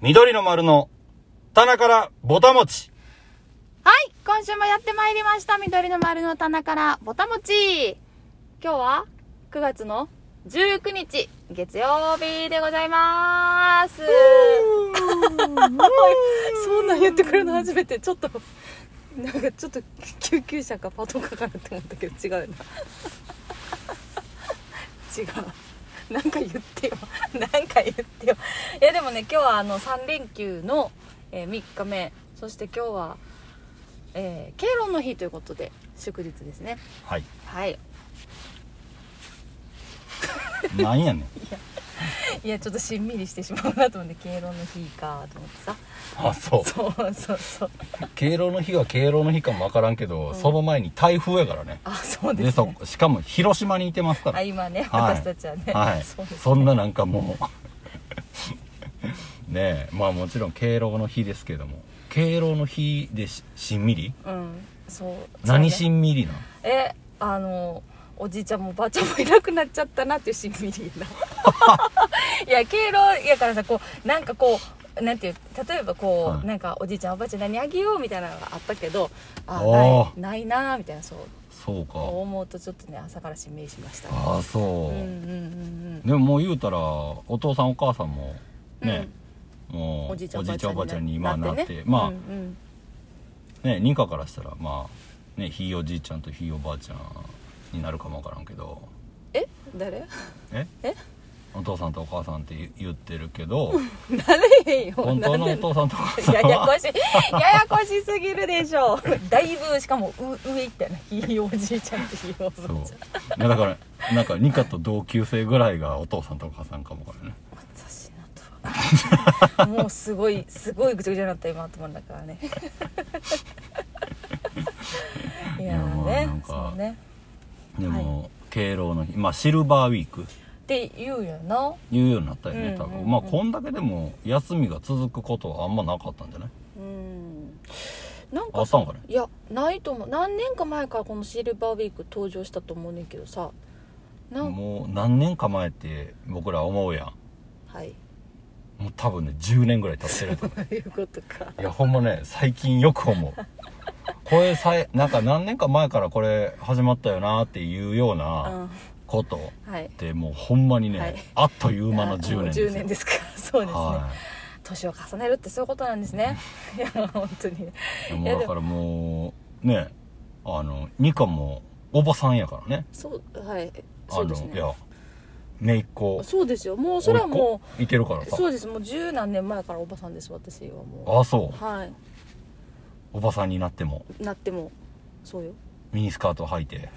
緑の丸の棚からぼたもち。はい、今週もやってまいりました。緑の丸の棚からぼたもち。今日は9月の19日、月曜日でございます。そんなん言ってくれるの初めて、ちょっと、なんかちょっと救急車かパトカーかなって思ったけど違うな。違う。なんか言ってよ。なんか言ってよ。いやでもね、今日はあの3連休の、えー3日目、そして今日は、えー敬老の日ということで祝日ですねはい。はいなんやねん。いやちょっとしんみりしてしまうなと思って敬老の日かと思ってさ。あ、そう。そうそうそう。敬老の日が敬老の日かもわからんけど、その前に台風やからね。あそうでですそねしかも広島にいてますから。あ今ね、はい。私たちはね、はい。そうですそんななんかもう。ねえまあもちろん敬老の日ですけども。敬老の日でししんみり？うんそう何そうね。しんみりなえあのおじいちゃんもおばあちゃんもいなくなっちゃったなっていうしんみりな。いや敬老やからさこうなんかこうなんていう例えばこう、はい。なんかおじいちゃんおばあちゃん何あげようみたいなのがあったけどあおー。ないないなみたいなそう。そうか。思うとちょっとね朝からしんみりしましたね。ああそう、うんうんうんでももう言うたらお父さんお母さん。もね、もうおじいちゃんおじいちゃんおばあちゃんに今なってねまあ、うんうん。ね認可からしたらまあねひいおじいちゃんとひいおばあちゃんになるかもわからんけど。え？誰？え？え？お父さんとお母さんって言言ってるけど。なれへんよ。本当のお父さんとお母さんややはこしい。ややこしすぎるでしょ。だいぶしかもう上行ったよなひいおじいちゃんとひいおばあちゃん。だからなんかニカと同級生ぐらいがお父さんとお母さんかもわからんね。私なと。はもうすごいすごいぐちゃぐちゃになった今頭の中からね。いやね。そうねでも、敬老の日まあシルバーウィーク。って言うよな。言うようになったよね多分、うんうん。うんまあこんだけでも休みが続くことはあんまなかったんじゃない？うん。なんあかさったんかね？いやないと思う。何年か前からこのシルバーウィーク登場したと思うねんけどさ。なんもう何年か前って僕ら思うやん。はい。もう多分ね10年ぐらい経ってると思 そういうことか。ういやほんまね最近よく思うこれさえなんか何年か前からこれ始まったよなっていうよううなん。ことっはい。てもうほんまにね、はい。あっという間の 10年ですよ。10年ですか。そうですね。は年を重ねるってそういうことなんですね。いや本当に。もうだからもうねあのニカもおばさんやからね。そうはい。そうですね。いや姪っ子。そうですよ。もうそれはも甥っ子いてるからそうです。もう十何年前からおばさんです私はもあそうう。はいおばさんになっても。なってもそうよ。ミニスカート履いて。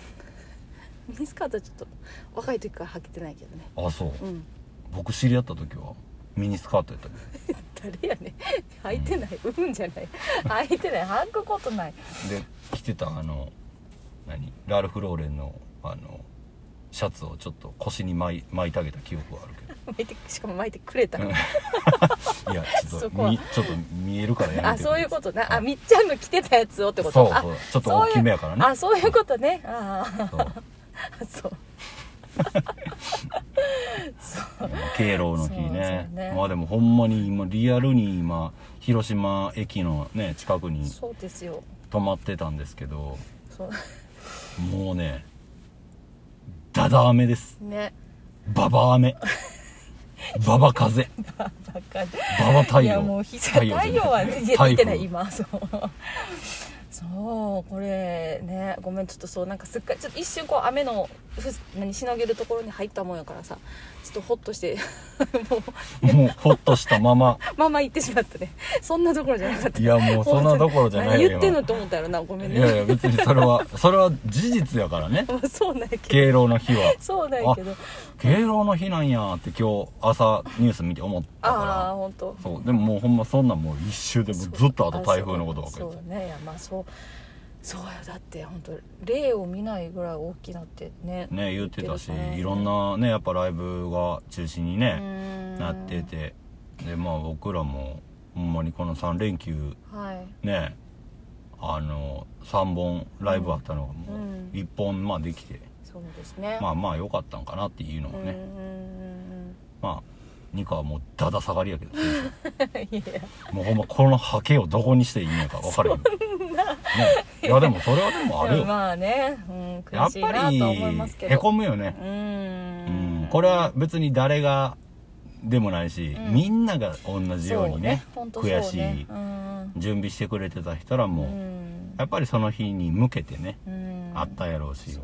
ミニスカートはちょっと若い時から履けてないけどね。あそう。うん。僕知り合った時はミニスカートやったけ 誰やねん。履いてない。うん。じゃない。履いてない。履くことない。どで着てたあの何？ラルフ・ローレンのあのシャツをちょっと腰に巻い巻いてあげた記憶はある巻いてしかも巻いてくれたけど いやちょっとみちょっと見えるからやめてあそういうことな、はいあみっちゃんの着てたやつをってこと。あそうそう。ちょっと大きめやからね。あそういうことね。あそう。あ そう。敬老の日ね。ね。まあでもほんまに今リアルに今広島駅のね近くにそうですよ。泊まってたんですけどもうねダダ雨です。ね。ババ雨 ババ風。バカババ太陽。いやもう日太陽はじゃ出てない今そう。そうこれねごめんちょっとそうなんかすっかりちょっと一瞬こう雨のふ何しのげるところに入ったもんやからさちょっとホッとして。も もうほっとしたまま。う まま行ってしまったね。そんなところじゃなかった。いやもうそんなどころじゃないよ。何言ってんのと思ったやろなごめんね。いやいや別にそれは それは事実やからね。まあそうなんやけど。敬老の日は。そうなんやけど。敬老の日なんやって今日朝ニュース見て思ったああか本当。らそうでももうほんまそんなんもう一周でもうずっとあと台風のことばっかりそうね。いやまあそうそうよだって本当例を見ないぐらい大きなってねね言ってたしね。いろんなねやっぱライブが中止にうねんなっててでまあ僕らもほんまにこの3連休はい。ねあの3本ライブあったのがもううん1本まあできて。そうですね。まあまあ良かったんかなっていうのうんうんがねまあニカはもうだだ下がりやけど。もうほんまこのハケをどこにしていいのか分かるよ、ね、いやでもそれはでもあるよ。まあね、うん、やっぱりへこむよね。う、うん。ん、これは別に誰がでもないし、うん。みんなが同じようにね悔しい。うん。準備してくれてた人らも、うん。やっぱりその日に向けてね、うん。あったやろうし。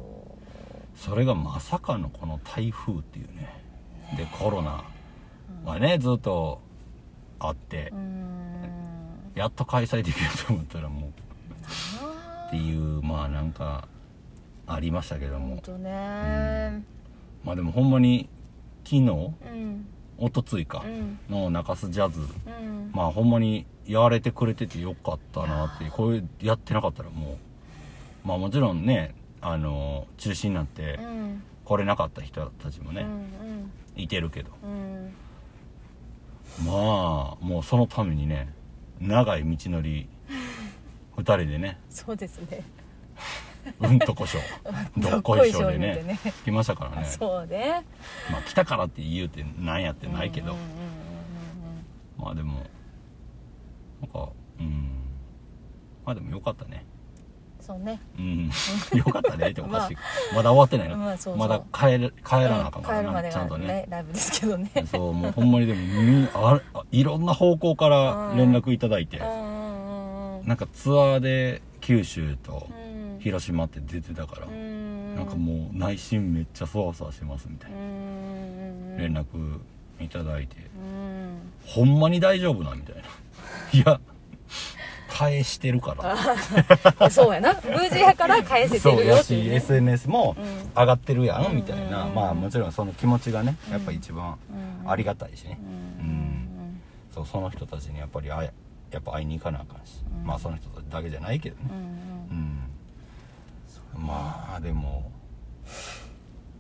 それがまさかのこの台風っていうね。でコロナはねずっとあってう、ん。やっと開催できると思ったらもうあっていうまあなんかありましたけども。ーほんとねまあでもほんまに昨日うん。おとついかうん。の中洲ジャズうん。まあほんまにやられてくれててよかったなってこういうやってなかったらもうまあもちろんねあの中止になってうん。来れなかった人たちもね、うん。いてるけど。うんまあもうそのためにね長い道のり2人でねそうですね。うんとこしょどっこいしょでねどっこいしょ言うてね。来ましたからね。そうね。まあ来たからって言うてなんやってないけど、まあでもなんかうん。まあでもよかったね。うんそうね。うん。よかったね。っておかしい、まだ終わってないの、まあそうそう。まだ帰る帰らなあかんからな、帰るまでがちゃんとね。ねライブですけどね。そうもうほんまにでもみああいろんな方向から連絡いただいて、うんなんかツアーで九州とうん。広島って出てたから、うん。なんかもう内心めっちゃそわそわしてますみたいな。うん。連絡いただいて、うん。ほんまに大丈夫なみたいな。いや返してるから。あ そうやな。無事やから返せてそうるよていう。ね SNS もうん。上がってるやんみたいな、うんまあもちろんその気持ちがねやっぱ一番うん。ありがたいしね、うん。うん。そうその人たちにやっぱりあややっぱ会いに行かなあかんし、うん。まあその人たちだけじゃないけどね。うんうん、まあでも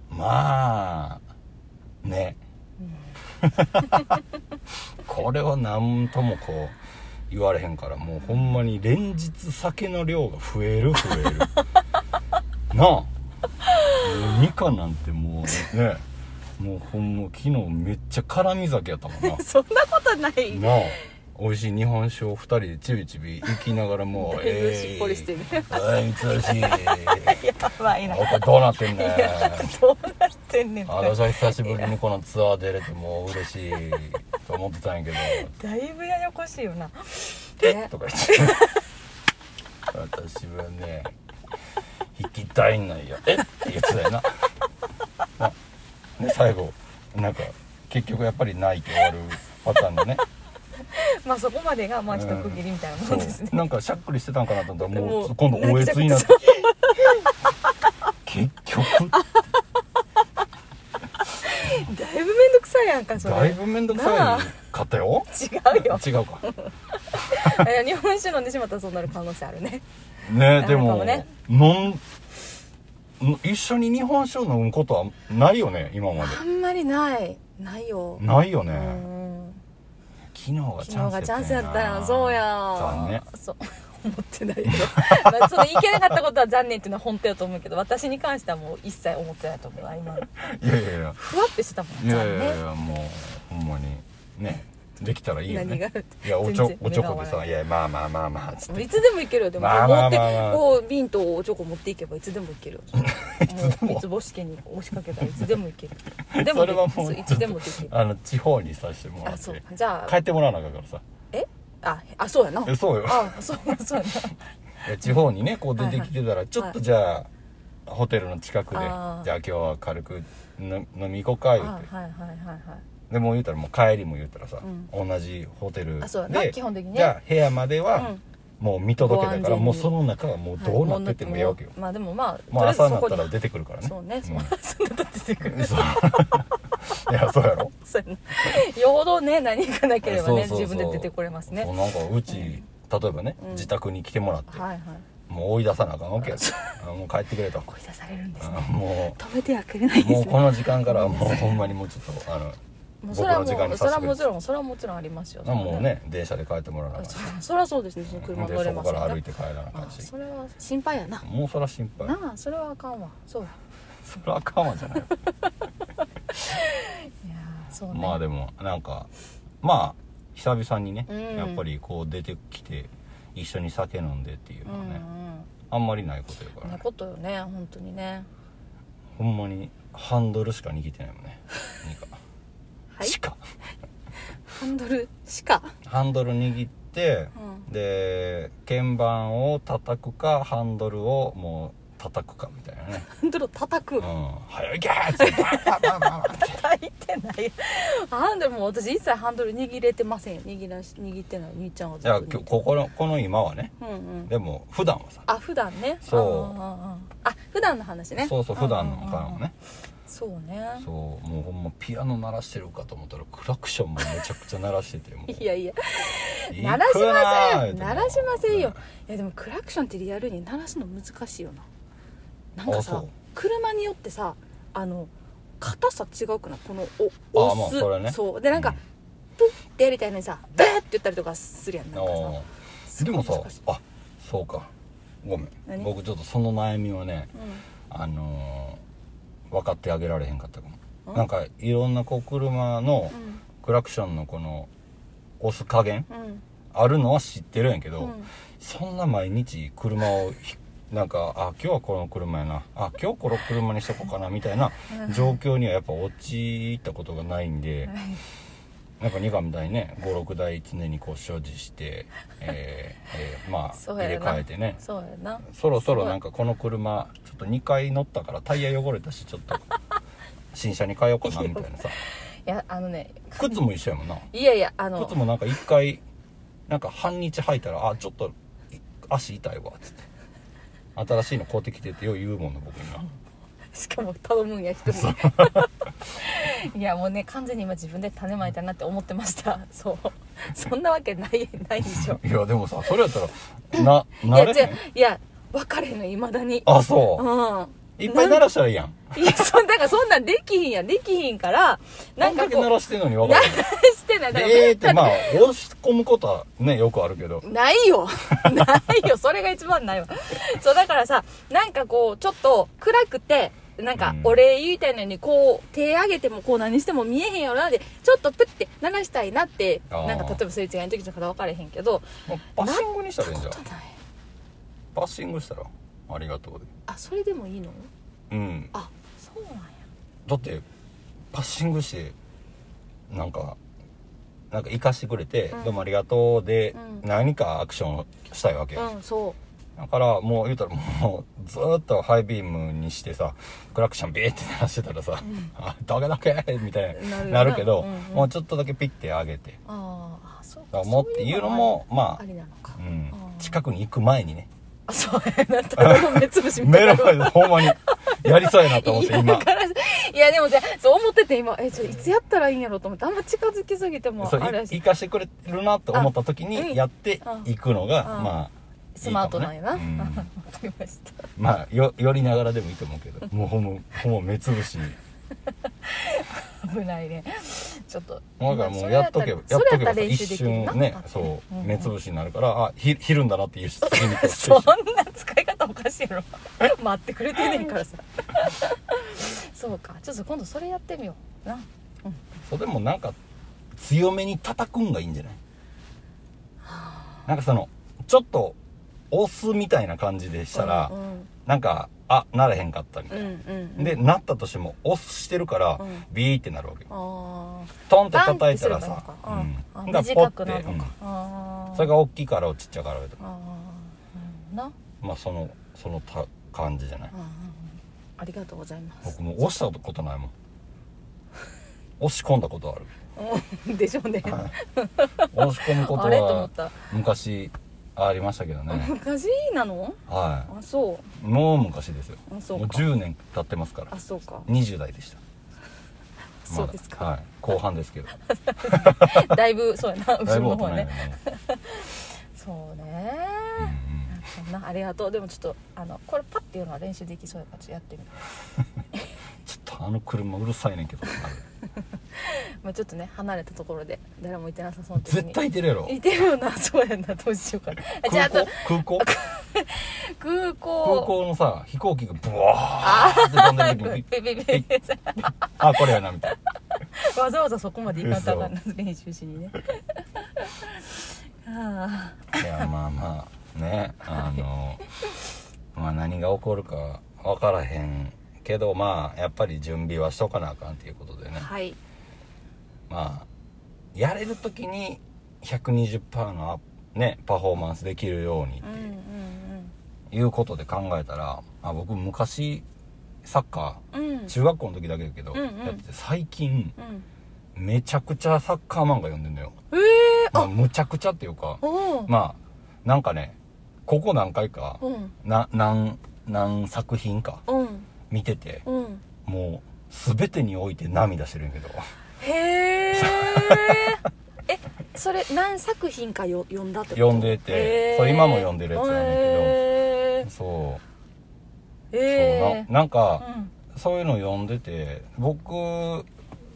まあね。これは何ともこう言われへんからもうほんまに連日酒の量が増える増える。なあ。もうミカなんてもうねもうほんま昨日めっちゃ辛み酒やったもんな。う んそんなことない。なあ美味しい日本酒を二人でちびちび行きながらもう だいぶしっぽりしてる。えー、あいつらしいやばい。などうなってんねん。どうなってんねん私は久しぶりにこのツアー出れてもう嬉しいと思ってたんやけど。だいぶややこしいよな「え？っ?」とか言って。私はね引きたいんなんや「え？っ?」って言ってたよな。なで最後なんか結局やっぱり泣いて終わるパターンだね まあそこまでがまあ一区切りみたいなもんですね。なんかしゃっくりしてたんかなと思ったらももうう今度おえつになって。結局？だいぶめんどくさいやんかそれ。だいぶ面倒くさいかったよ。違うよ。違うか。日本酒飲んでしまったらそうなる可能性あるね。ねでもね。飲ん一緒に日本酒を飲むことはないよね今まで。あんまりない。ないよ。ないよね、うん昨日がチャンス昨日がチャンスやったよそうや。そう。思ってないけど。まあそのいけなかったことは残念っていうのは本当やと思うけど私に関してはもう一切思ってないと思うわ今いやいやいやふわってしてたもんいやいやいやもうほんまにねできたらいいよね。いやおちょおちょこでさ「い。やまあまあまあまあ」つって。いつでもいけるよ。でも、まあまあまあまあ。こう瓶とおチョコ持っていけばいつでもいける。よ いつでも。三つ星家に押しかけたらいつでもいける。でもそれはもういつでもできる。あの地方にさせてもらって。じゃあ帰ってもらわなあかんからさ。え？ああそうやな。えそうよ。あそうそうや 地方にねこう出てきてたらちょっとじゃあホテルの近くでじゃあ今日は軽く飲飲み行こうかな言うて。あはいはいはいはいでもう言うたらもう帰りも言うたらさ、う同じホテルあそうやな。で基本的にね。じゃあ部屋まではうん。もう見届けたから、ご安全に。もうその中はもうどうなっててもええわけよ、まあでもまあもう朝になったら出てくるからね。そこにそう そんな出てくる。そう。いやそうやろ？そうやな。よほどね何かなければねそうそうそう。自分で出てこれますね。そうなんかうち、例えばね、うん。自宅に来てもらって、はいはい。もう追い出さなあかんわけや。あもう帰ってくれと。追い出されるんですあねも止めてはくれないでうもうすねこの時間からはもうほんまにもうちょっとあのもう僕それはもうそれはもちろんそれはもちろんありますよ。あもうね電車で帰ってもらわなあかんし。そそりゃそうですねその車で乗れそこから歩いて帰らなあし。それは心配やな。もうそら心配。なあそれはあかんわ。そうや。それはあかんわじゃない。いやーそうね。まあでもなんかまあ久々にね、うん。やっぱりこう出てきて一緒に酒飲んでっていううんうのはね、ん。あんまりないことやから。ねなことよね本当にね。ほんまにハンドルしか握ってないもんね ニカはい。しかハンドルしかハンドル握って、うで鍵盤を叩くかハンドルをもう叩くかみたいなね。ハンドル叩く。うん。早いけーっつってバンバンバンバンバンって。叩いてない。ハンドルもう私一切ハンドル握れてません。よ握らし握ってない兄ちゃんはずっいやと握ってきょここのこの今はね。うんうん。でも普段はさ。あ普段ね。そう。んんんうん。あ普段の話ね。そうそう普段のからもねそうね。そうもうほんまピアノ鳴らしてるかと思ったらクラクションもめちゃくちゃ鳴らしててもう。いやいや。い鳴らしません。鳴らしませんよ。ねいやでもクラクションってリアルに鳴らすの難しいよな。なんかさ車によってさあの硬さ違うくない？このあお押す。まあそれね。そう。でなんか、うん。プッてやりたいのにさブーって言ったりとかするやん。なんかあさーでもさあそうか。ごめん。何？僕ちょっとその悩みはねうあのー分かってあげられへんかったかも。うん？なんかいろんなこう車のクラクションのこの押す加減うん。あるのは知ってるんやけど、うん。そんな毎日車をひなんかあ今日はこの車やな。あ今日この車にしとこうかなみたいな状況にはやっぱ陥ったことがないんでなんか2課みたいにね56台常にこう所持して、えーえーまあ入れ替えてね。そうやな。そろそろなんかこの車ちょっと2回乗ったからタイヤ汚れたしちょっと 新車に変えようかなみたいなさ。いやあのね靴も一緒やもんな。いやいやあの。靴もなんか1回なんか半日履いたらあちょっとい足痛いわっつって。新しいの買うてきてってよう言うもんな僕になしかも頼むんや人に いやもうね完全に今自分で種まいたなって思ってました。そう。そんなわけないないでしょ。いやでもさそれやったらないなれへん？う。いや分かれへんのいまだに。あそう。う、ん。いっぱい鳴らしたらいいやん。いやそんだからそんなんできひんやん。できひんからななんんだけかこう鳴らしてんのに分か鳴るらしてない。だからええってまあ押し込むことはねよくあるけど。ないよ。ないよ。それが一番ないわ。そうだからさなんかこうちょっと暗くてなんかうん。お礼言いたいのにこう手上げてもこう何しても見えへんよなでちょっとプッて鳴らしたいなってなんか例えばすれ違いの時とか分からへんけどもうパッシングにしたらいいんじゃん。ことない。パッシングしたらありがとうで。あそれでもいいの？うん。あそうなんや。だってパッシングしてなんかなんか生かしてくれて、うん。どうもありがとうで、うん。何かアクションをしたいわけ、うんそだからもう言うたらもうずーっとハイビームにしてさクラクションビーって鳴らしてたらさ「ん。あだけだけ!」みたいになるけど、うんうん。もうちょっとだけピッて上げて。うあーあそうだからもうっていうのもまあうん。近くに行く前にね。あそう。や なただ。の目つぶしみたいな。目の前でほんまに。やりそうやなと思って今。いやでもじゃあそう思ってて今えちょいつやったらいいんやろうと思って。あんま近づきすぎてもあし。い生かしてくれるなと思った時にやっていくのが、うん。まあスマートなんやな、いいかもね。うん。わかりました。まあよ寄りながらでもいいと思うけど。もうほんまほんま目つぶし危ないね。ちょっとだからもうやっとけばやっとけばさ一瞬ねそう目つぶしになるからあひひるんだなっていう次に そんな使い方おかしいやろ 待ってくれてんねんからさ。そうか。ちょっと今度それやってみよう。な。そうでもなんか強めに叩くんがいいんじゃない？なんかそのちょっと押すみたいな感じでしたら、うんなんかあなれへんかったみたうんいな、うんうんでなったとしても押してるから、うん。ビーってなるわけよ。あトンって叩いたらさうん。あだからポッてうん。それが大きいからちっちゃいからと。かまあそのそのた感じじゃない。うんうんうん。ありがとうございます。僕もう押したことないもん。押し込んだことある。うん。でしょうね、はい。押し込むことあれと思はった。昔ありましたけどね。昔なの？はあそう。いもう昔ですよ。もうあそうか。10年経ってますから。あそうか。20代でした。そうですか、はい。後半ですけど。だいぶそうやな。後だいぶろの方ね。大人やね。そうね。うんうんそんなありがとう。でもちょっとあのこれパッていうのは練習できそうやからちょっとやってみるちょっとあの車うるさいねんけど。まあちょっとね離れたところで誰もいてなさそうな時に。絶対いてるやろ。いてるよな。そうやなどうしようか。なあじゃあ空あと港空港？空港。空港のさ飛行機がブワーって飛んでる時に。あこれやなみたいなわざわざそこまで行かんとあかんな練習しにねあいやまあまあねあのまあ何が起こるか分からへんけどまあやっぱり準備はしとかなあかんっていうことでね。あはい。まあやれる時に120%のねパフォーマンスできるようにっうんうんうん。ていうことで考えたら、あ僕昔サッカうん。ー中学校の時だけだけど、うんうん。やってて最近うん。めちゃくちゃサッカー漫画読んでんのよ、ええまあ、あ。むちゃくちゃっていうかまあなんかねここ何回かうん。な何何作品かうん見ててうん。もう全てにおいて涙してるんやけど。へ ええそれ何作品かよ読んだってこと？読んでてそう今も読んでるやつなんだけど。そう,、へそうななんか、うん。そういうの読んでて僕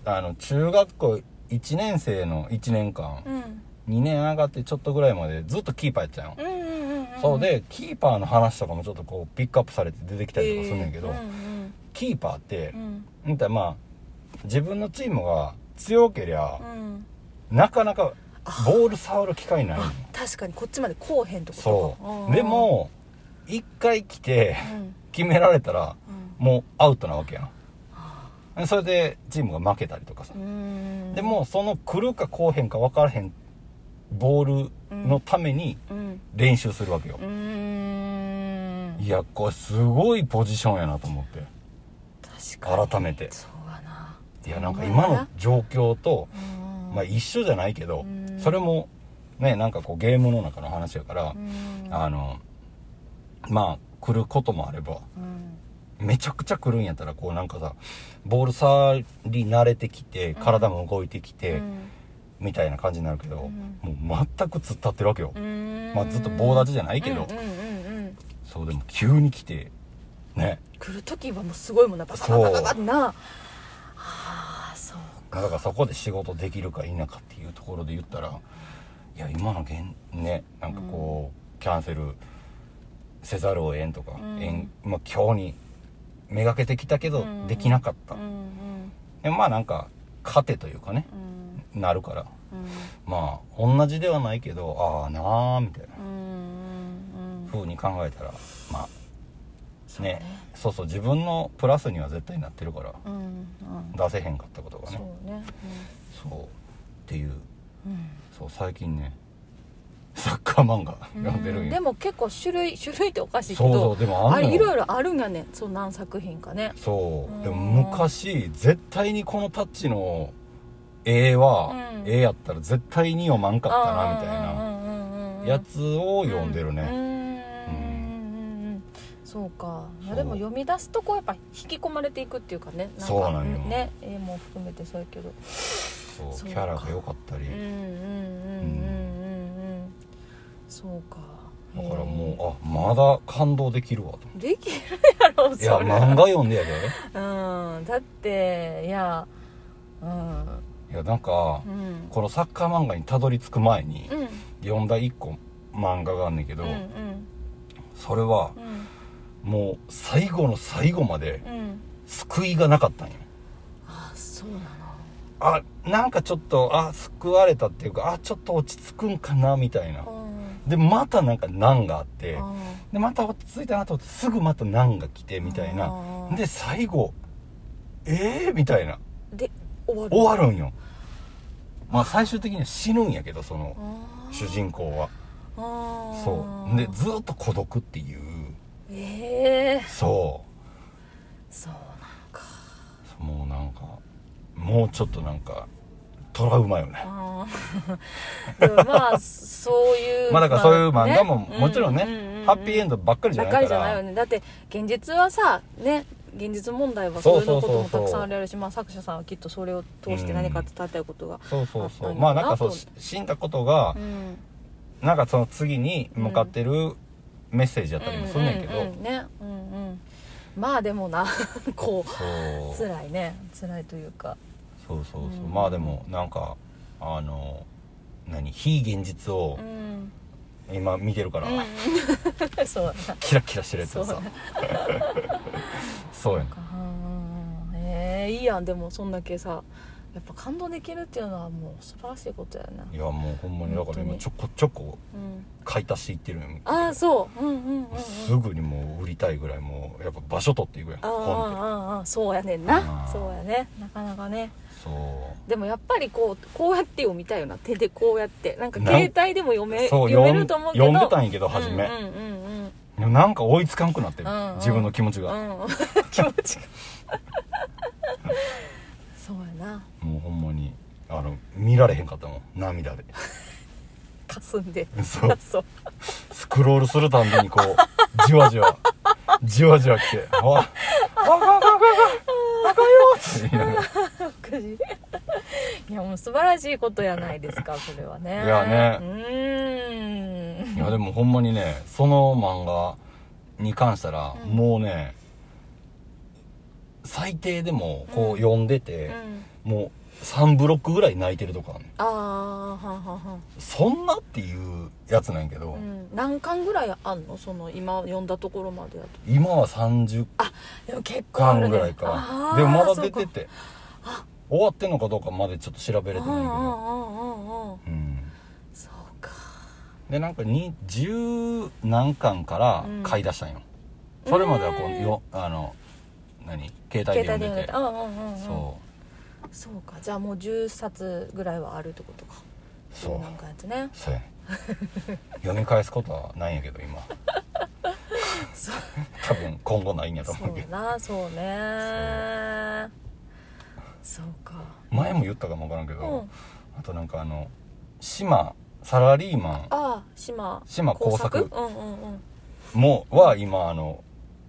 あの中学校1年生の1年間、うん。2年上がってちょっとぐらいまでずっとキーパーやってたんうんうんうんそうでキーパーの話とかもちょっとこうピックアップされて出てきたりとかするんだけど、へーうんキーパーってう、ん。うん。まあ自分のチームが強けりゃう、ん。なかなかボール触る機会ない確かにこっちまでこうへんとこそう。で、も一回来てうん。決められたらうん。もうアウトなわけやん。それでチームが負けたりとかさ。うん。でもその来るか来おへんか分からへんボールのためにうん練習するわけよ。う、ん。いやこれすごいポジションやなと思って。改めて。そうやな。いやなんか今の状況と、うん。まあ、一緒じゃないけどうん。それもねなんかこうゲームの中の話やからうん。あのまあ来ることもあればうん。めちゃくちゃ来るんやったらこうなんかさボール触り慣れてきて体も動いてきて、みたいな感じになるけど、もう全く突っ立ってるわけよ、うん。まあずっと棒立ちじゃないけど。うんうんうんうん。そうでも急に来てね。来る時はもうすごいもんなバカバカバカってなああそうだからそこで仕事できるか否かっていうところで言ったらいや今の現ねなんかこう、キャンセルせざるを得んとか、うんえんまあ、今日にめがけてきたけど、うんできなかった、うんうんでまあなんか糧というかねうんなるからうんまあ同じではないけどああなあみたいな。うんうに考えたらまあそうね。そうそう自分のプラスには絶対なってるから出せへんかったことがそね。そう。っていう。うん。そう最近ねサッカー漫画読んでるんよ。でも結構種類種類っておかしいけそうそどうでもあいろいろあるんやねそう何作品かね。そう。でもうん。昔絶対にこのタッチの絵はうん。絵やったら絶対に読まんかったなみたいななやつを読んでるね。うん。そうか。でも読み出すとこうやっぱ引き込まれていくっていうかね。なんかそうなんよ。ね絵も含めてそうやけど。そうそうか。キャラが良かったり。うんうんうんうんうんうんそうか。だからへもうあまだ感動できるわと。えできるやろそいやれ漫画読んでやで。うん。だっていやうんいやなんかうん。このサッカー漫画にたどり着く前にうん。読んだ一個漫画があんねんけどうんうん。それはうん。もう最後の最後までうん。救いがなかったんよ。あそうなの。あなんかちょっとあ救われたっていうかあちょっと落ち着くんかなみたいな。うん。でまたなんか難があってあでまた落ち着いたなと思ってすぐまた難が来てみたいな。あで最後えー、みたいな。で終わる。んよ。まあ最終的には死ぬんやけどその主人公は。そう。でずっと孤独っていう。ええそそうなんか。うもうなんかもうちょっとなんかトラウマよね。まあそういう まあだからそういう漫画もねもちろんね、うううハッピーエンドばっかりじゃばないから。っかりじゃないよね。だって現実はさね現実問題はそういうのこともたくさんあるしまあ作者さんはきっとそれを通して何か伝えたいことがそうそうそう。まあなんかそう死んだことがうん。なんかその次に向かってるメッセージやったりもすんねんけど、うんうんうん。ねうんうん。まあでもな。こう。辛いね。辛いというか。そうそうそう、うん。まあでもなんかあの何？非現実をうん今見てるから、うん。そうキラキラしてるやつをさそうやねうん。ええいいやん。でもそんだけさやっぱ感動できるっていうのはもう素晴らしいことやな。いやもうほんまに。だから今ちょこちょこうん。買い足していってるよああそう。うんうんうんうん。すぐにもう売りたいぐらいもうやっぱ場所取っていくやん。ああそうやねんあな。あそうやね。なかなかねでもやっぱりこうこうやって読みたいよな。手でこうやって。なんか携帯でも読めそう読めると思うけど。読んでたんやけど初め。うんうんうんでもなんか追いつかんくなってる、うんうん。自分の気持ちが、うん。う ん気持ちが。そうやな。もうほんまにあの見られへんかったもん。涙で。かすんで。そう。そう。スクロールするたんびにこうじわじわ。じわじわ来て「おいああああかんあかんよ!」って。言い。やもう素晴らしいことやないですかそれはね。いやね。うーん。いやでもほんまにねその漫画に関したら、うん。もうね最低でもこうん。う読んでて、うん。もう3ブロックぐらい泣いてるとこあああはんはんはん。そんなっていうやつなんやけど、うん、何巻ぐらいあんの？その今読んだところまでやと。今は30でも結構あるね。巻ぐらいか。あーでもまだ出てて。あ。終わってんのかどうかまでちょっと調べれてないけど。うんそうか。でなんかに十何巻から買い出したんよ、それまではこうよあの何？携帯で読んでて。うんうんうんうん。そそうか。じゃあもう10冊ぐらいはあるってことか。うそう。なんかやつね。そうやね。読み返すことはないんやけど今。そう。多分今後ないんやとそう思うけど。な。そうね。そうか。前も言ったかもわからんけど、うん。あとなんかあの島サラリーマン。ああ島島工作。うんうんうん。もは今あの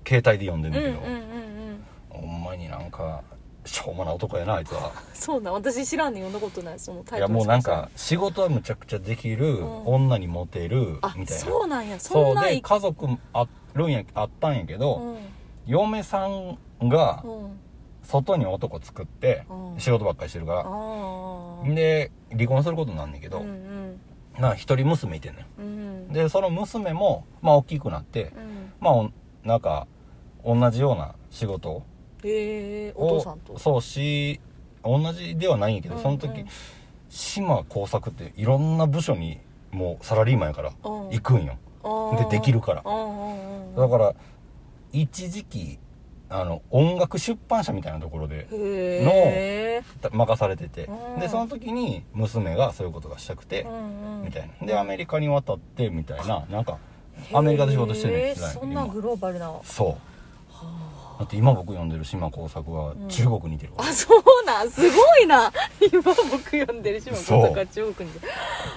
携帯で読んでんうんうんだけど、うんうん。ほんまになんかしょうもない男やなあいつは。そうなん私知らんねん読んだことないそのタイトルいやもうなんか仕事はむちゃくちゃできる、うん。女にモテるあみたいな。そうなんやそそうんないで家族あるんやあったんやけど、うん。嫁さんがうん。外に男作ってうん。仕事ばっかりしてるかあら、あで離婚することになんねんけど、うんうん。な一人娘いてんねうんん。でその娘もまあ大きくなってうん。まあおなんか同じような仕事へえおを父さんと。そうし同じではないんやけど、その時、うん。うん島工作っていろんな部署にもうサラリーマンやからうん。行くんよ、でできるから。うんうんうん。だから一時期あの音楽出版社みたいなところでへえ任されてて、うん。でその時に娘がそういうことがしたくて、うんうん。みたいな。でアメリカに渡ってみたいな。なんかアメリカで仕事してるんですへえそんなグローバルな。はそうだって今僕読んでる島工作は中国に似てるわ、あそうなん。すごいな。今僕読んでる島そう工作が中国に。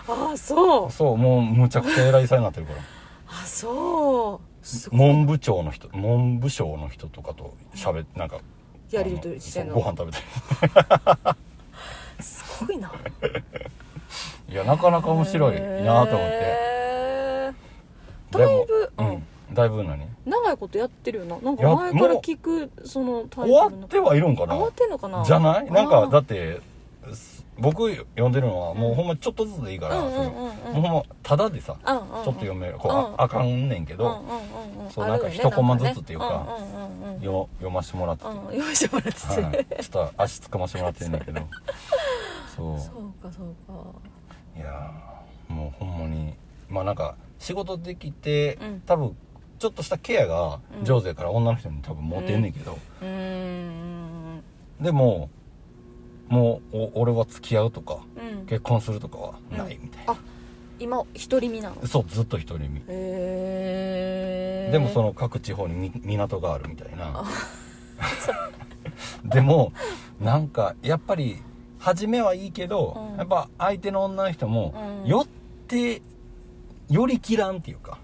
あそう。そうもうむちゃくちゃ偉いさになってるから。あそう。文部長の人文部省の人とかと喋なんかやりとりしてんの？ご飯食べたり。すごいな。いやなかなか面白いなと思って。だいぶ、ううんんだいぶ何長いことやってるよな。なんかや前から聞くそのタイ終わトルの。ってはいるんかな？終わってんのかな？じゃない？なんかだっってす僕読んでるのはもうほんまちょっとずつでいいから、うんうんうんうん。そのもうほんまただでさ、ちょっちょっと読めるこう、うん。ああかんねんけど、うんうんうんうん。そうなんか一コマずつっていうかね。うんうんうんうん。よ読ましてもらってて、うん読ませてもらってて、はい、ちょっと足つかましてもらってんだけど。そう。そうかそうか。いやーもうほんまに。まあなんか仕事できて、うん。多分ちょっとしたケアが上手やから女の人に多分モテんねんけど、うーん。でももうお俺は付き合うとかうん。結婚するとかはないみたいな、あ今独り身なの？そうずっと独り身。へえでもその各地方にみ港があるみたいな。でもなんかやっぱり初めはいいけど、うん。やっぱ相手の女の人もうん。寄って寄り切らんっていうか、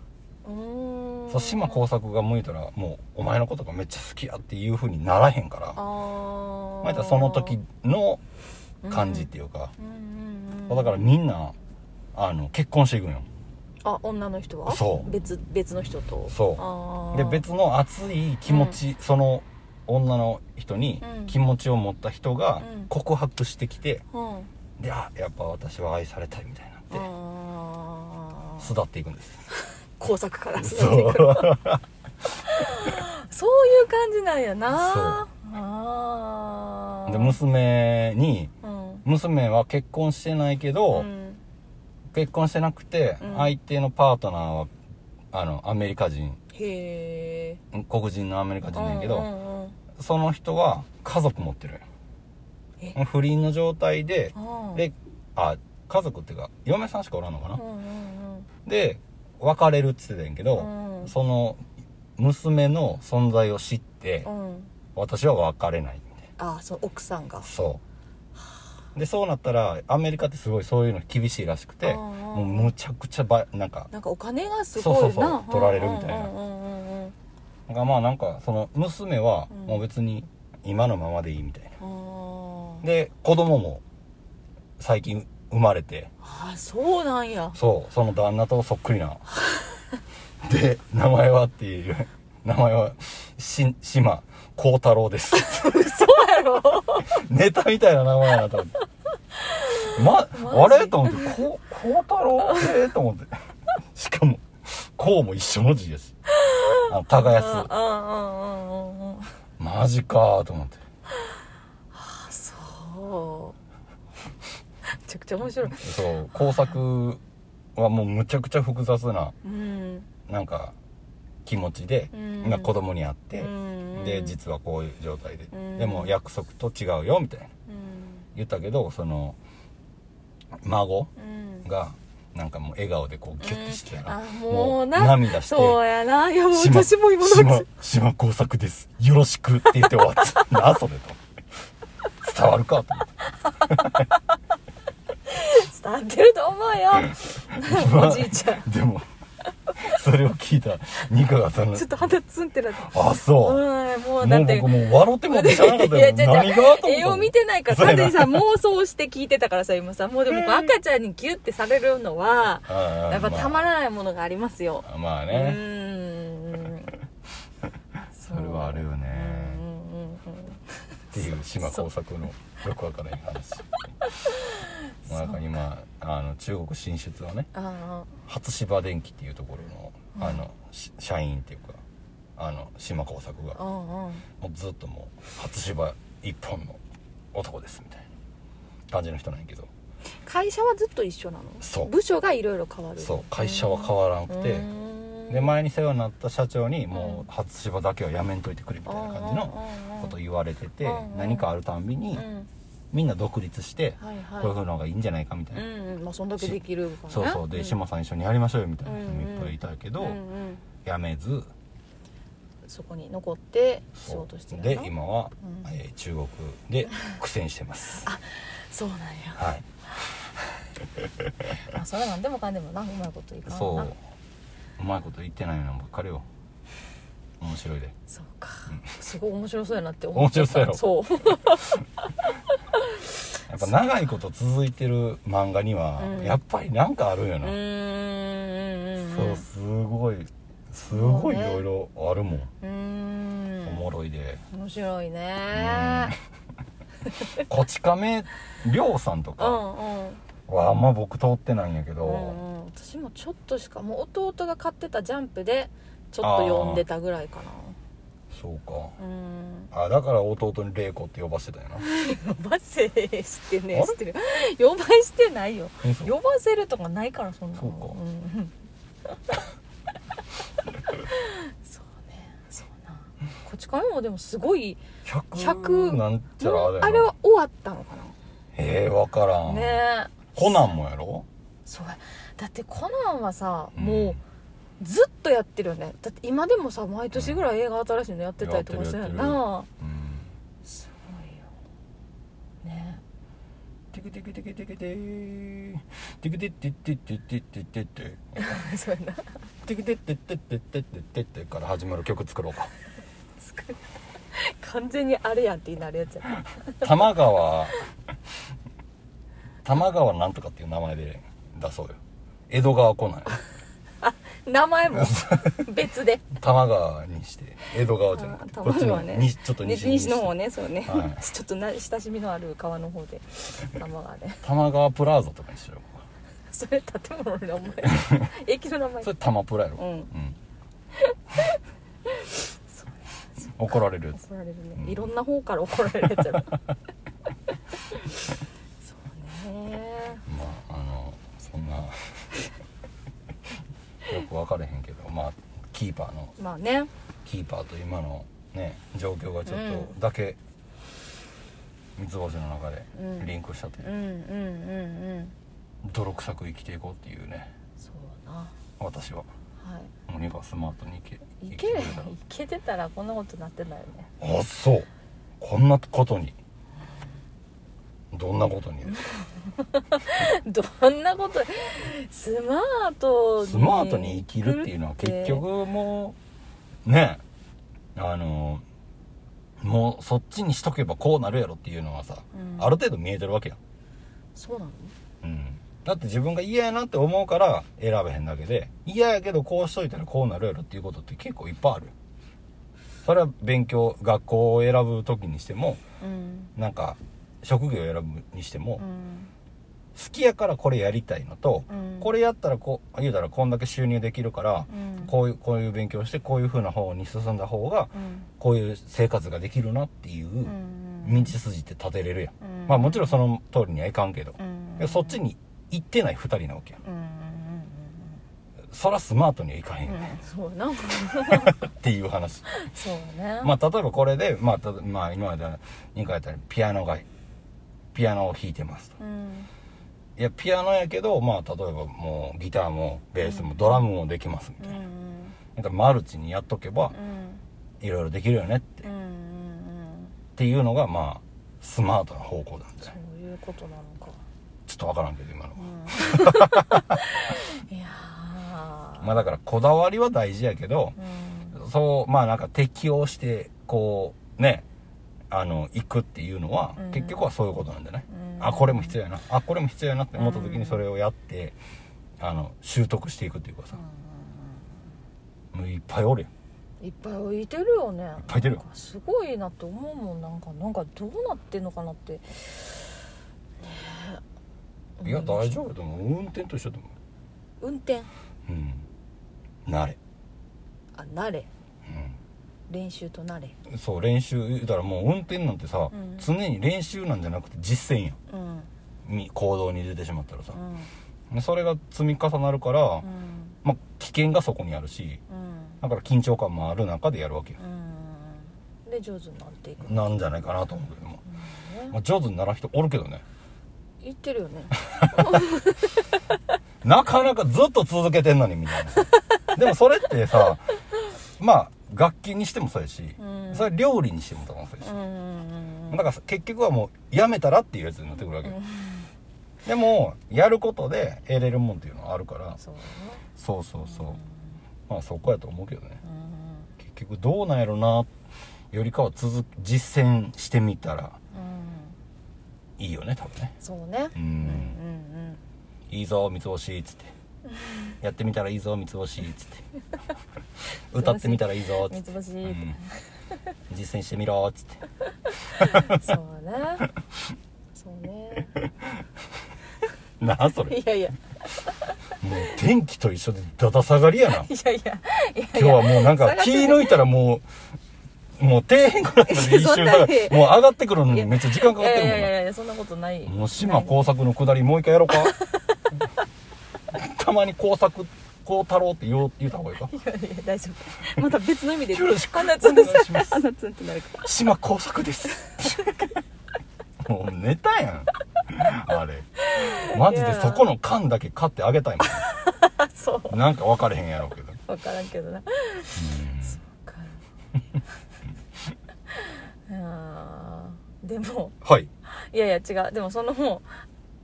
うーんそう島耕作が向いたらもうお前のことがめっちゃ好きやっていう風にならへんからあー。まあその時の感じっていうか、うんうんうんだからみんなあの結婚していくんよ。あ女の人は？そう。別別の人と？そう。で別の熱い気持ち、その女の人にうん。気持ちを持った人がうん。告白してきて、うん。であやっぱ私は愛されたいみたいになって巣立っていくんです工作からそう。そういう感じなんやな。ああで娘にうん。娘は結婚してないけど、うん。結婚してなくて、うん。相手のパートナーはあのアメリカ人。へえ黒人のアメリカ人なんやけど、うんうんうん。その人は家族持ってる。不倫の状態でであ家族っていうか嫁さんしかおらんのかな、うんうん。で別れるっつってたんやけど、うん。その娘の存在を知って、うん。うん私は別れないみたいああそう奥さんが。なそう。でそうなったらアメリカってすごいそういうの厳しいらしくてあーもうむちゃくちゃばなんかなんかお金がすごいな。そうそうそう取られるみたいなうん。うんうんうんな。んかまあなんかその娘はうん。もう別に今のままでいいみたいな。うんで子供も最近生まれて。ああそうなんや。そうその旦那とそっくりな。で名前はっていう名前はし島幸太郎です。そうやろ。ネタみたいな名前やなと思って。まあれと思ってこ幸太郎ええと思って。しかもこうも一緒の字やし。あの耕す。うんうんうんうんうんマジかと思って。あそう。めちゃくちゃ面白い。そう工作はもうむちゃくちゃ複雑なうん。なんか気持ちで、うん。な子供に会って、うん。で実はこういう状態で、うん。でも約束と違うよみたいな。うん。言ったけどその孫うん。がなんかもう笑顔でこうギュッてしてたら、あもうな涙してそうやな。いやもう島私も今島の島工作です。よろしくって言って終わった。なそれと。伝わるかと思って伝わってると思うよ。おじいちゃん。でもそれを聞いたニカがそのちょっと鼻ツンってなって。あそう、うんもうもうだって。僕もう笑ってもって。しゃあなかったよ何が絵を見てないからそうやな。完全にさ妄想して聞いてたからさ今さ。もうでも赤ちゃんにギュッてされるのはやっぱたまららないものがありますよ。うまあね。ーん。それはあるよね。っていう島工作のよくわからない話まあなんか。今あの中国進出はねあ初芝電機っていうところのあの、し社員っていうかあの島工作が。もうずっともう初芝一本の男ですみたいな感じの人なんやけど。会社はずっと一緒なの？そう。部署がいろいろ変わる。そう。会社は変わらなくて。で前に世話になった社長にもう初芝だけはやめんといてくれみたいな感じのこと言われてて何かあるたんびにうんみんな独立してはいはい。こういう風のがいいんじゃないかみたいな。うんうん。まあそんだけできるからね。そうそう。でん。島さん一緒にやりましょうよみたいな人もいっぱいいたけどうんうんやめずそこに残って仕そう。事してるで今はうん。えー中国で苦戦してます。そうなんや。はい。まあそれはなんでもかんでもな。うまいこといかんわそう。なうまいこと言ってないのばっかりよ。面白いで。そうか。うん。すごい面白そうやなって思っちゃった。面白そう やっぱ長いこと続いてる漫画にはうん。やっぱりなんかあるんよな、うーんそうすごいすごいいろいろあるもん、うーん。おもろいで。面白いね。こち亀りょうさんとかうんうん。はあんま僕通ってないんやけど、うんうん。私もちょっとしかもう弟が買ってたジャンプでちょっと読んでたぐらいかなそうか。うん。あだから弟に玲子って呼ばせてたよな。呼ばせしてねしてる。呼ばしてないよ。嘘呼ばせるとかないからそんなの。そうか。ん。そうね。そうな。こち亀もでもすごい100 100なんちゃらあれあれは終わったのかええ分からん、なねえ。コナンもやろ？そうだってコナンはさ、うん。もうずっとやってるよね。だって今でもさ毎年ぐらい映画新しいのやってたりとかしてるやってるやなすごいよ。ね。テクテクテクテクテテクテテテテテテテテそうやなテテテテテテテテから始まる曲作ろうか作る完全にあれやんってなるやつや玉川玉川なんとかっていう名前で出そうよ江戸川コナン名前も 別で。玉川にして江戸川じゃなくて多川ね。ちょっと西西の方ねそうね、はい、ちょっとな親しみのある川の方で玉川で。玉川プラザとかにしようそれ建物の名前。駅の名前。それ玉プラやろ。うん、うん、怒られるやつ。怒られるね、うん、いろんな方から怒られるやつやろそうね。まああのそんなく分からへんけどまあキーパーのまあね。キーパーと今のね状況がちょっうん。とだけ三つ星の中でうん。リンクしたという。うんうんうんうん。泥臭く生きていこうっていうね。そうだな。私は。はい。もう今スマートにいけい生きてくれたけてたらこんなことなってないよね。あそう。こんなことにどんなことに？どんなこと？スマートにスマートに生きるっていうのは結局もうねあのもうそっちにしとけばこうなるやろっていうのはさ、うん。ある程度見えてるわけやん、そうなの？うん、だって自分が嫌やなって思うから選べへんだけで嫌やけどこうしといたらこうなるやろっていうことって結構いっぱいある。それは勉強学校を選ぶ時にしてもうん。なんか職業を選ぶにしても、うん。好きやからこれやりたいのと、うん。これやったらこう言うたらこんだけ収入できるから、うん。こういうこういう勉強してこういう風な方に進んだ方がうん。こういう生活ができるなっていううん道筋って立てれるやん、うん。まあもちろんその通りにはいかんけど、そっちに行ってない2人なわけやそらスマートにはいかへんうんそうな。っていう話。そうね。まあ例えばこれでまあたまあ今まで2回やったらピアノがピアノを弾いてますと。うん。いやピアノやけどまあ例えばもうギターもベースもドラムもできますみたいな、うんマルチにやっとけばうん。いろいろできるよねって,、っていうのがまあスマートな方向なんじゃそういうことなのか。ちょっとわからんけど今のは、うん。いやー。まあだからこだわりは大事やけどうん。そうまあなんか適応してこうねあの行くっていうのは、うん。結局はそういうことなんじゃない、うん。あこれも必要やな。あこれも必要やなって思った時にそれをやってあの習得していくっていうかさ、もういっぱいおるやんいっぱい置いてるよね。いっぱいいてるよ。すごいなと思うもん。なんかなんかどうなってんのかなって。ねえいや大丈夫だと思う。運転と一緒だと思運転？ううん。慣れ。あ慣れ練習と慣れ。うんそう練習言うたらもう運転なんてさ、うん。常に練習なんじゃなくて実践やん。うん。み行動に出てしまったらさ。う、ん。それが積み重なるから、うん。まあ、危険がそこにあるしうん。だから緊張感もある中でやるわけよ。うん。で上手になっていく、なんじゃないかなと思うけども、まあ、上手にならん人おるけどね。言ってるよね。なかなかずっと続けてんのにみたいな。でもそれってさまあ楽器にしてもそうやし、うん。それ料理にしても多分そうやし。う、んうんだから結局はもうやめたらっていうやつになってくるわけ。よ、うん。でもやることで得れるもんっていうのはあるから。そうだね。そうそうそう。まあそこやと思うけどね。うん結局どうなんやろなよりかは続実践してみたらうん。いいよね多分ね。そうね。うん、うんうん。いいぞ三つ星っつって やってみたらいいぞ三つ星っつって。歌ってみたらいいぞっつって、三つ星ってうん、実践してみろっつって。そうねそうね。なあそれ。いやいや。もう天気と一緒でだだ下がりやな。いやいやいや今日はもうなんか気抜いたらもうもう底辺ぐらいまで一周下がるもう上がってくるのにめっちゃ時間かいやいやいかってるもんな。やいやそんなことない。もう島工作のくだりもう一回やろうかたまに工作こう太郎って言おう言うた方がいいか？いやいや大丈夫。また別の意味で。よろしく。お願いします。鼻つんってなるから。島工作です。もうネタやん。あれ。マジでそこの缶だけ買ってあげたいもあ そう。んなんか分かれへんやろうけど。分からんけどな。うん。か。でも。はい。いやいや違う。でもその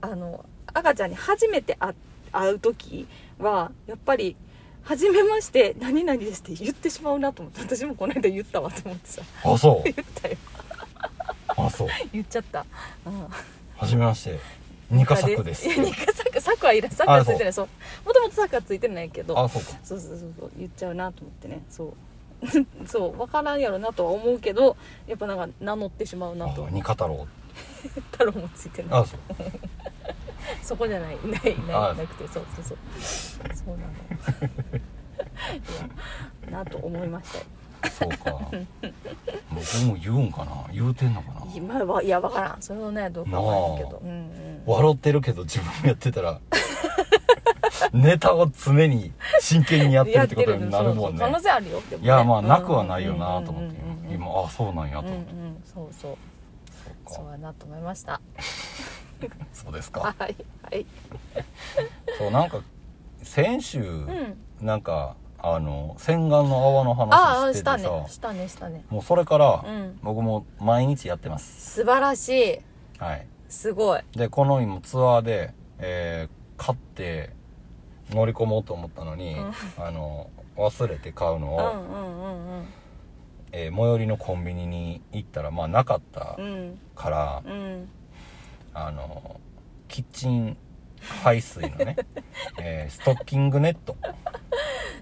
あの赤ちゃんに初めて会会う時はやっぱり「初めまして何々です」って言ってしまうなと思って私もこの間言ったわと思ってさ。あそう。言ったよ。あそう。言っちゃった。うん。はじめまして。ニカ作です。いやニカ作。作はいら作はついてない。そう。もともと作はついてないけどあそうか。そうそうそうそう。言っちゃうなと思ってね。そう。そう。分からんやろなとは思うけどやっぱなんか名乗ってしまうなと。あニカ太郎。太郎もついてないあそう そこじゃない。ないないあなくてそうそうそう。そうなの。いやなと思いましたよ。そうか。僕も言うんかな。言うてんのかな。今はいや分からん。それはねどうかわからんけど。うんうん。笑ってるけど自分もやってたら ネタを常に真剣にやってるやってことになるもんね。可能性あるよね。いやまあなくはないよなと思ってうんうん。うんうん今。あそうなんやとうんう思って、んそうそう。そか。そううやなと思いましたそうですか。はいはい。そうなんか先週、うん。なんかあの洗顔の泡のあ話しあしてたてさね。したねしたね。もうそれから、うん。僕も毎日やってます。素晴らしい。はい。すごい。でこの今ツアーで、えー買って乗り込もうと思ったのに、うん。あの忘れて買うのを、うんうんうんえー最寄りのコンビニに行ったらまあなかったうんうん。から、うんあのキッチン排水のね、えーストッキングネット。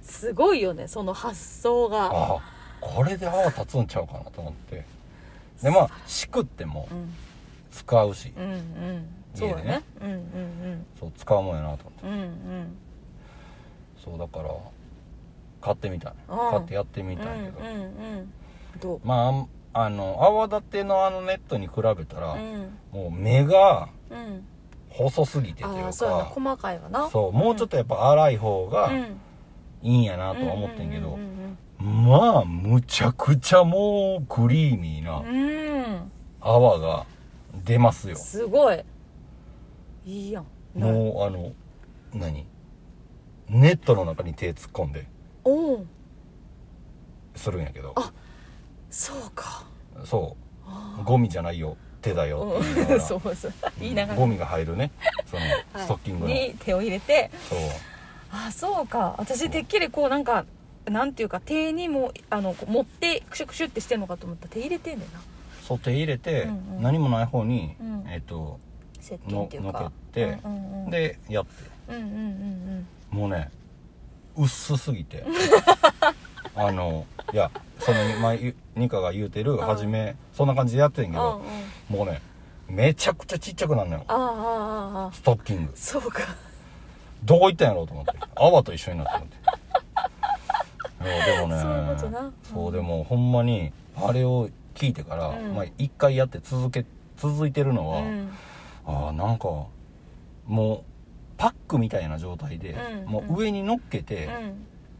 すごいよねその発想が。あこれで泡立つんちゃうかなと思って。でまあしくってもうん。使うし、うんうん。そうだね。んうんそう使うもんやなと思って。うんうん。うんそうだから買ってみたい。うん買ってやってみたんやけど、うんうんうん。どう？まああんあの泡立てのあのネットに比べたら、うん。もう目がうん。細すぎてというかそう細かいわな。そうもうちょっとやっぱ粗い方がうん。いいんやなとは思ってんけど、まあむちゃくちゃもうクリーミーな泡が出ますよ。すごい。いいやん。なもうあの何？ネットの中に手突っ込んでおおするんやけど。あそうか。そう。ゴミじゃないよ。手だよ。って言いながうんら そう。そう言いながら。ゴミが入るね。そのはい。ストッキングの、に手を入れて。そう。あそうか。私てっきりこうなんかなんていうか手にもあの持ってクシュクシュってしてんのかと思った。ら手入れてんねんな。そう手入れて、うんうん。何もない方に、うん。えっ、と石鹸っていうか。ののけてうんうんうん、でやって。うんうんうん。もうね薄すぎて あのいやその前ニカが言うてるん。初めそんな感じでやってんけどうんうん。うんもうねめちゃくちゃちっちゃくなるのよ。ストッキング。そうか。どこ行ったんやろうと思って。泡と一緒になって思って。でもねそういうことな。そうでもほんまにあれを聞いてから、うん。まあ一回やって続け続いてるのは、うん。ああなんかもうパックみたいな状態で、うん。もう上に乗っけて、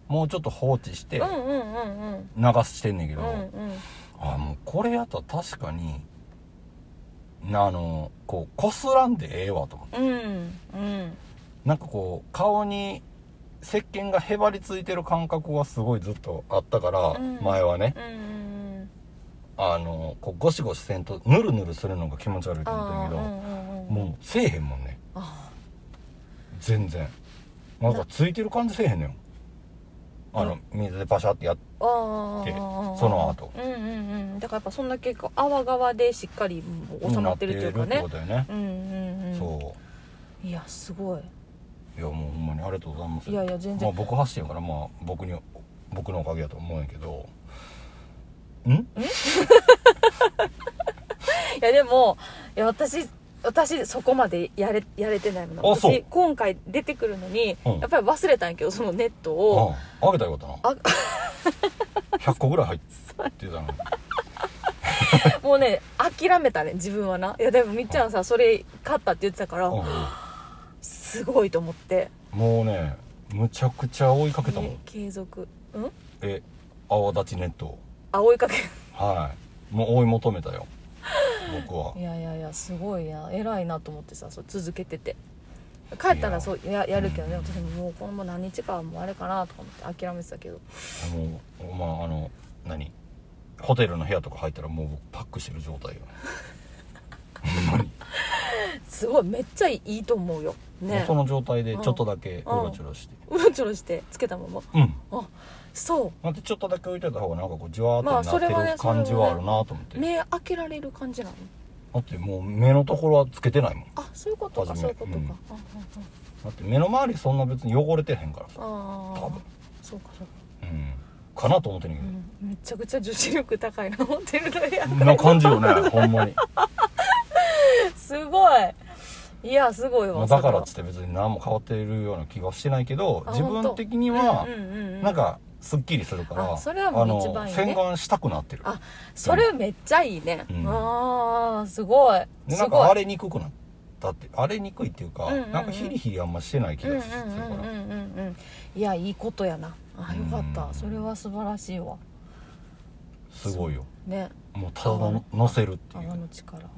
もうちょっと放置して流してんねんけど、ああもうこれやったら確かになあのこうこすらんでええわと思って。うんうん。なんかこう顔に石鹸がへばりついてる感覚がすごいずっとあったから、うん。前はね。うんうんあのこうゴシゴシせんとヌルヌルするのが気持ち悪いと思ったんやけど、もうせえへんもんね。あ。全然。なんかついてる感じせえへんのよあの水でパシャってやっああでその後。うんうんうん。だからやっぱそんだけこう泡側でしっかり収まってるっていうかなってるねってことだよね、うんうんうん。そいやすごい。ういやもうほんまにありがとうございます。いやいや全然。まあ、僕発信やからまあ僕に僕のおかげやと思うんやけど。ん？いやでもいや私私そこまでやれやれてないもんあそう。私今回出てくるのに、うん。やっぱり忘れたんやけどそのネットを。ああげたらよかった。あな100個ぐらい入ってたの。にもうね諦めたね自分はな。いやでもみっちゃんさそれ買ったって言ってたからうん。すごいと思って。もうねむちゃくちゃ追いかけたもん。ね継続。うん？え泡立ちネットを。あ追いかけはい。もう追い求めたよ僕は。いやいやいやすごいな。偉いなと思ってさそう続けてて。帰ったらそうややるけどね。うん私ももうこのもう何日かはもうあれかなとか思って諦めてたけど。もうまああの何？ホテルの部屋とか入ったらもうパックしてる状態よ。ほんまに、すごいめっちゃいいと思うよ。ね。その状態でちょっとだけうろちょろしてうろちょろしてつけたままうんあそう。だってちょっとだけ置いてた方がなんかこうじわーっまあとなってる感じはあるなと思って、目開けられる感じなの？だってもう目のところはつけてないもん。あそういうことかそういうことか、うん。あだって目の周りそんな別に汚れてへんからさあああ多分。そうかそうか、うん。かなと思ってんねんけうん、めちゃくちゃ女子力高いなホテルの部屋ど、な感じよねほんまに。すごい。いやすごいわまあだからっつって別に何も変わってるような気がしてないけど自分的にはうんうん。なんかすっきりするからあそれはもう一番いいね。洗顔したくなってる。あそれめっちゃいいね、うん。ああすごい。なんか荒れにくくなっただって荒れにくいっていうか、うんうんうん。なんかヒリヒリあんましてない気うんうんがするから、うんうんうんうん。いやいいことやな。あよかった。うん。それは素晴らしいわ。すごいよ。ね。もうただの乗せるってい泡うの力、うん。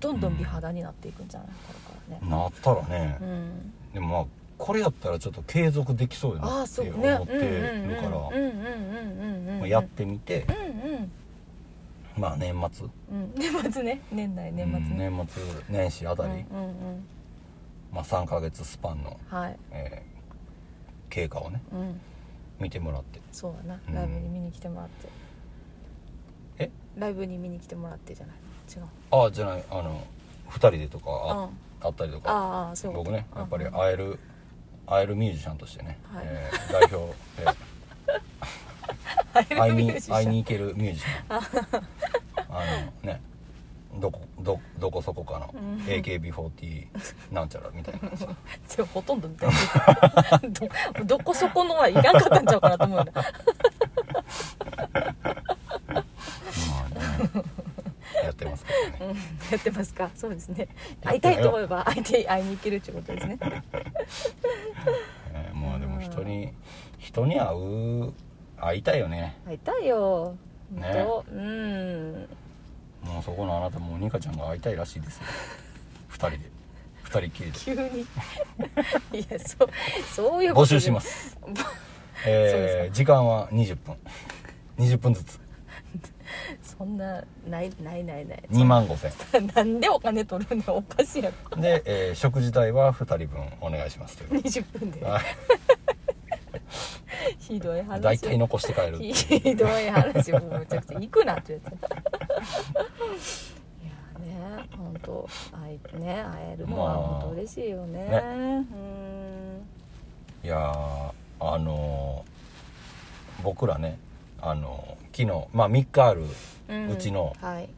どんどん美肌になっていくんじゃない？これからね。なったらね、うん。でもまあこれやったらちょっと継続できそうやあなって思ってるから、やってみて。うんうん。まあ年末。うん。年末ね。年内年末うんね、年末年始あたり、うんうんうん。まあ、3ヶ月スパンの、はい。えー経過をねうん。見てもらって。そうだな。うん。ライブに見に来てもらって、え？ライブに見に来てもらってじゃない？違う。ああじゃない。あの2人でとかあああったりとか。ああそう。僕ねやっぱりうん会える会えるミュージシャンとしてね、はい。えー代表、えー 会いに会いに行けるミュージシャン。あのねどこどどこそこかのうん。AKB40 なんちゃらみたいなさ ほとんどみたい。など どこそこのはいらんかったんちゃうかなと思うんだ。まあねやってますか。らねうん。やってますか。そうですね。会いたいと思えば会いて会いに行けるってことですね。えーまあでも人に人に会う会いたいよね。会いたいよ。本ね当。うん。もうそこのあなたもうニカちゃんが会いたいらしいですよ。2人で。2人っきりで。急に。いやそうそういうこと募集します。えー、時間は20分。20分ずつ そんなないないないない。2万5千。そんななんでお金取るのおかしいやろ。で、えー食事代は2人分お願いしますという。20分で。はい。ひどい話大体残して帰る ひどい話もうめちゃくちゃ行くなってやつ。いやね本当会えね会えるのはまあ本当嬉しいよね。ね。うん。いやーあのー僕らねあのー昨日まあ3日あるうちのはい。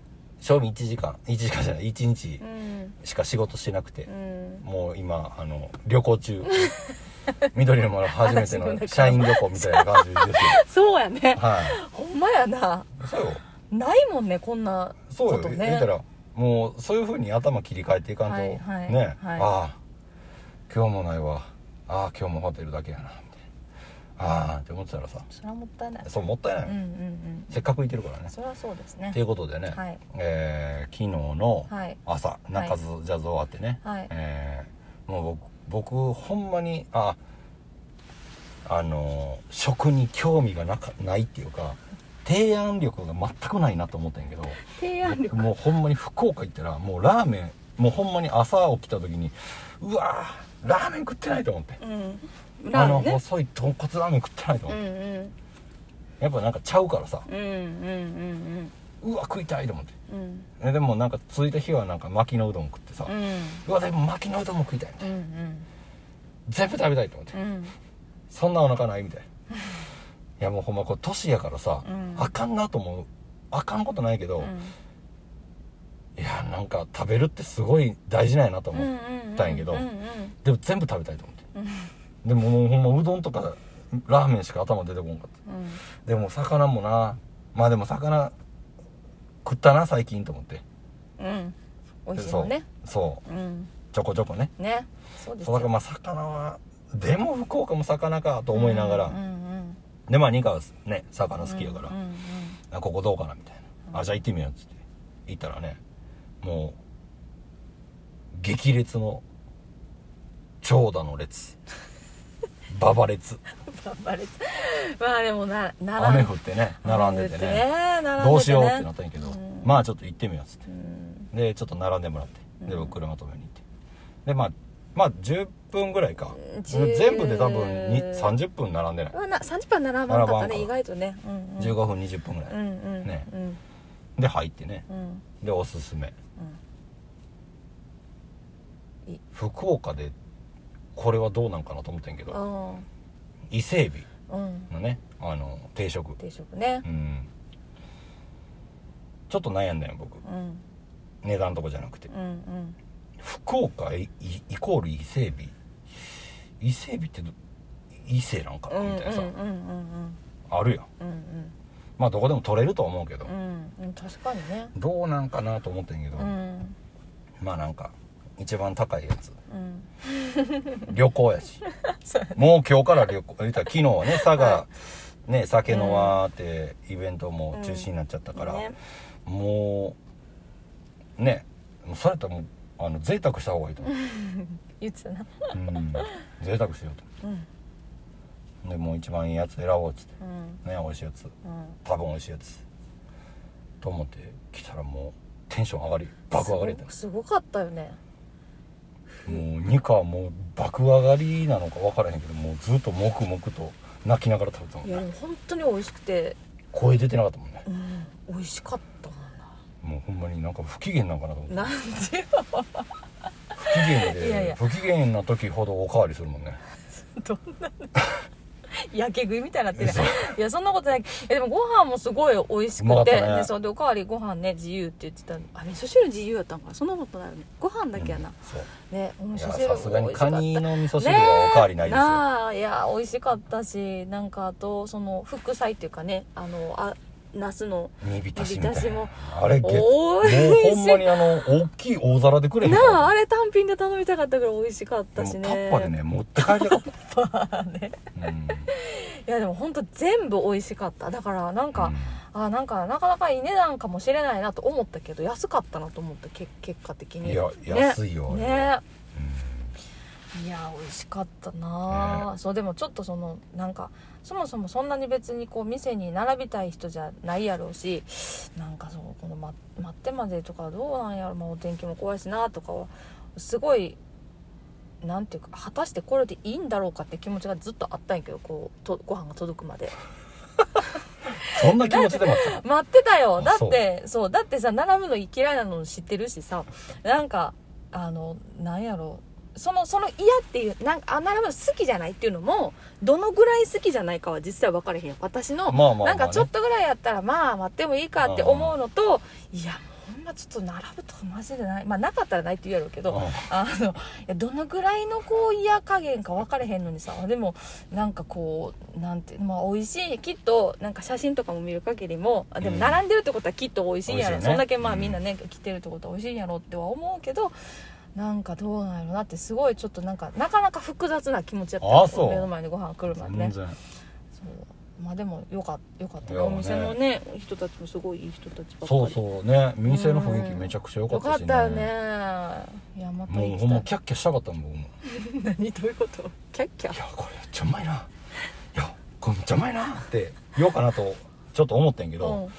賞味1時間1時間じゃない1日うん。しか仕事してなくてう、ん。もう今あの旅行中。緑の丸初めて嵐の社員旅行みたいな感じですよ。そうやね。はい。ほんまやな。そうよ。ないもんねこんなそうよ、ことね言ったらもうそういうふうに頭切り替えていかんと、はいはい。ね、はい。ああ今日もないわ。ああ今日もホテルだけやなああって思ってたらさ。それはもったいない。そうもったいない、うんうんうん。せっかくいてるからね。それはそうですね。ということでね、はい。えー昨日のはい。朝中津ジャズ終わってね、はい。えーもう僕僕ほんまにああのー食に興味がなかないっていうか提案力が全くないなと思ったんやけど提案力？もうほんまに福岡行ったらもうラーメンもうほんまに朝起きた時にうわーラーメン食ってないと思って、うんあの細い豚骨ラーメン食ってないとう。ん思って、うん。やっぱなんかちゃうからさ。うんうんうんうわ食いたいと思って。でもなんか着いた日はなんか巻きのうどん食ってさ、ううんわでも巻きのうどんも食いたいみたいなうん。全部食べたいと思って、うん。そんなお腹ないみたい。な いやもうほんまこれ年やからさ、うん。あかんなと思う。あかんことないけど、うん。いやなんか食べるってすごい大事なんやなと思う、たんやけどうんうん。でも全部食べたいと思って。うんでももうほんまうどんとかラーメンしか頭出てこんかった。うん。でも魚もなまあでも魚食ったな最近と思って。うん。美味しいそうのね。そう。う。ん。ちょこちょこね。ね。そうですだからまあ魚はでも福岡も魚かと思いながら、うんうんでまあニカはね魚好きやから、うんうん。あここどうかなみたいな、あじゃあ行ってみようっつって。行ったらねもう激烈の長蛇の列馬場列。頑張れまあでもな並雨降ってね並んでてね。ねどうしようってなったんやけど、うん。まあちょっと行ってみようっつって。うん。でちょっと並んでもらって。でうん。僕車止めに行って。でまあまあ10分ぐらいか。10全部で多分に30分並んでない。まあな30分並ばなかったね意外とね。うんうん。15分20分ぐらい、うんうん。ね。うん。で入ってね。うん。でおすすめ。福岡でこれはどうなんかなと思ってんけど。あ伊勢エビ。あうん。のねあの定食。定食ね。うん。ちょっと悩んだよ僕。うん。値段とかじゃなくて。うんうん。福岡イコール伊勢エビ。伊勢エビってど伊勢なんかな？んみたいなさ、うんうん。あるやん。うんまあどこでも取れるとは思うけど、うんうん。確かにね。どうなんかなと思ってんけど、うん。まあなんか一番高いやつ。うん。旅行やし。もう今日から旅行。言ったら昨日はね佐賀ね酒の輪ってイベントも中止になっちゃったから、ねもうねもうそれやったらもうあの贅沢した方がいいと思う、言ってたな。うん、贅沢しようう。ん。とでもう一番いいやつ選ぼうっつって。うん。ね美味しいやつ。うん。多分美味しいやつ。と思って来たらもうテンション上がり爆上がりすごかったよねもうニカはもう爆上がりなのか分からへんけどもうずっと黙々と泣きながら食べてたもんいやでも本当に美味しくて。声出てなかったもんね。うん美味しかったもんもうほんまになんか不機嫌なんかなと思って。ななんでよ。不機嫌で不機嫌な時ほどおかわりするもんね。どんな やけ食いみたいになってる。いやそんなことない。いやでもご飯もすごい美味しく、ってたねでそうでおかわりご飯ね自由って言ってたあ味噌汁自由やったんかな。そんなことないよね。ご飯だけやな、そう。ねお味噌汁さすがにカニのの味噌汁はおかわりないですよ、なあいや美味しかったしなんかあとその副菜っていうかねあのあナスの煮浸しみたいな。も。あれおいしい。ほんまにあの大きい大皿でくれへんなああれ単品で頼みたかったからい美味しかったしね。タッパでね持って帰りたかった、ね。うん。いやでも本当全部美味しかった。だからなんか、うん。あなんかなかなかいい値段かもしれないなと思ったけど安かったなと思ったけ結果的に。いやね。安いよあれね。いや美味しかったなあ、そうでもちょっとそのなんかそもそもそんなに別にこう店に並びたい人じゃないやろうしなんかそうこの、ま、待ってまでとかどうなんやろ、まあ、お天気も怖いしなとかはすごいなんていうか果たしてこれでいいんだろうかって気持ちがずっとあったんやけどこうとご飯が届くまで。そんな気持ちで待ってた待ってたよ。あだってそう。だってさ並ぶの嫌いなの知ってるしさ。なんかあのなんやろそのその嫌っていうなんかあ並ぶの好きじゃないっていうのもどのぐらい好きじゃないかは実際分かれへんよ。私の、まあまあまあね。なんかちょっとぐらいやったらまあ待ってもいいかって思うのといやほんまちょっと並ぶとかマジでない。まあなかったらないって言うやろうけど、うん。あのいやどのぐらいのこう嫌加減か分かれへんのにさ。でもなんかこうなんてまあ美味しいきっとなんか写真とかも見る限りもあでもうん。並んでるってことはきっと美味しいんやろ、美味しいね。そんだけまあうん。みんなね来てるってことは美味しいんやろっては思うけどなんかどうなんやろなってすごいちょっとなんかなかなか複雑な気持ちやった目の前にご飯来るまでね。そう。まあでもよかよかった。ね。お店のね人たちもすごいいい人たちばっかり。そうそうね。店の雰囲気めちゃくちゃ良かよったしね。かったよね。いやまたもうほんまキャッキャしたかったもん僕も。何どういうこと？キャッキャ？いやこれめっちゃうまいな。いやこれめっちゃうまいなって言おうかなとちょっと思ってんけど、うん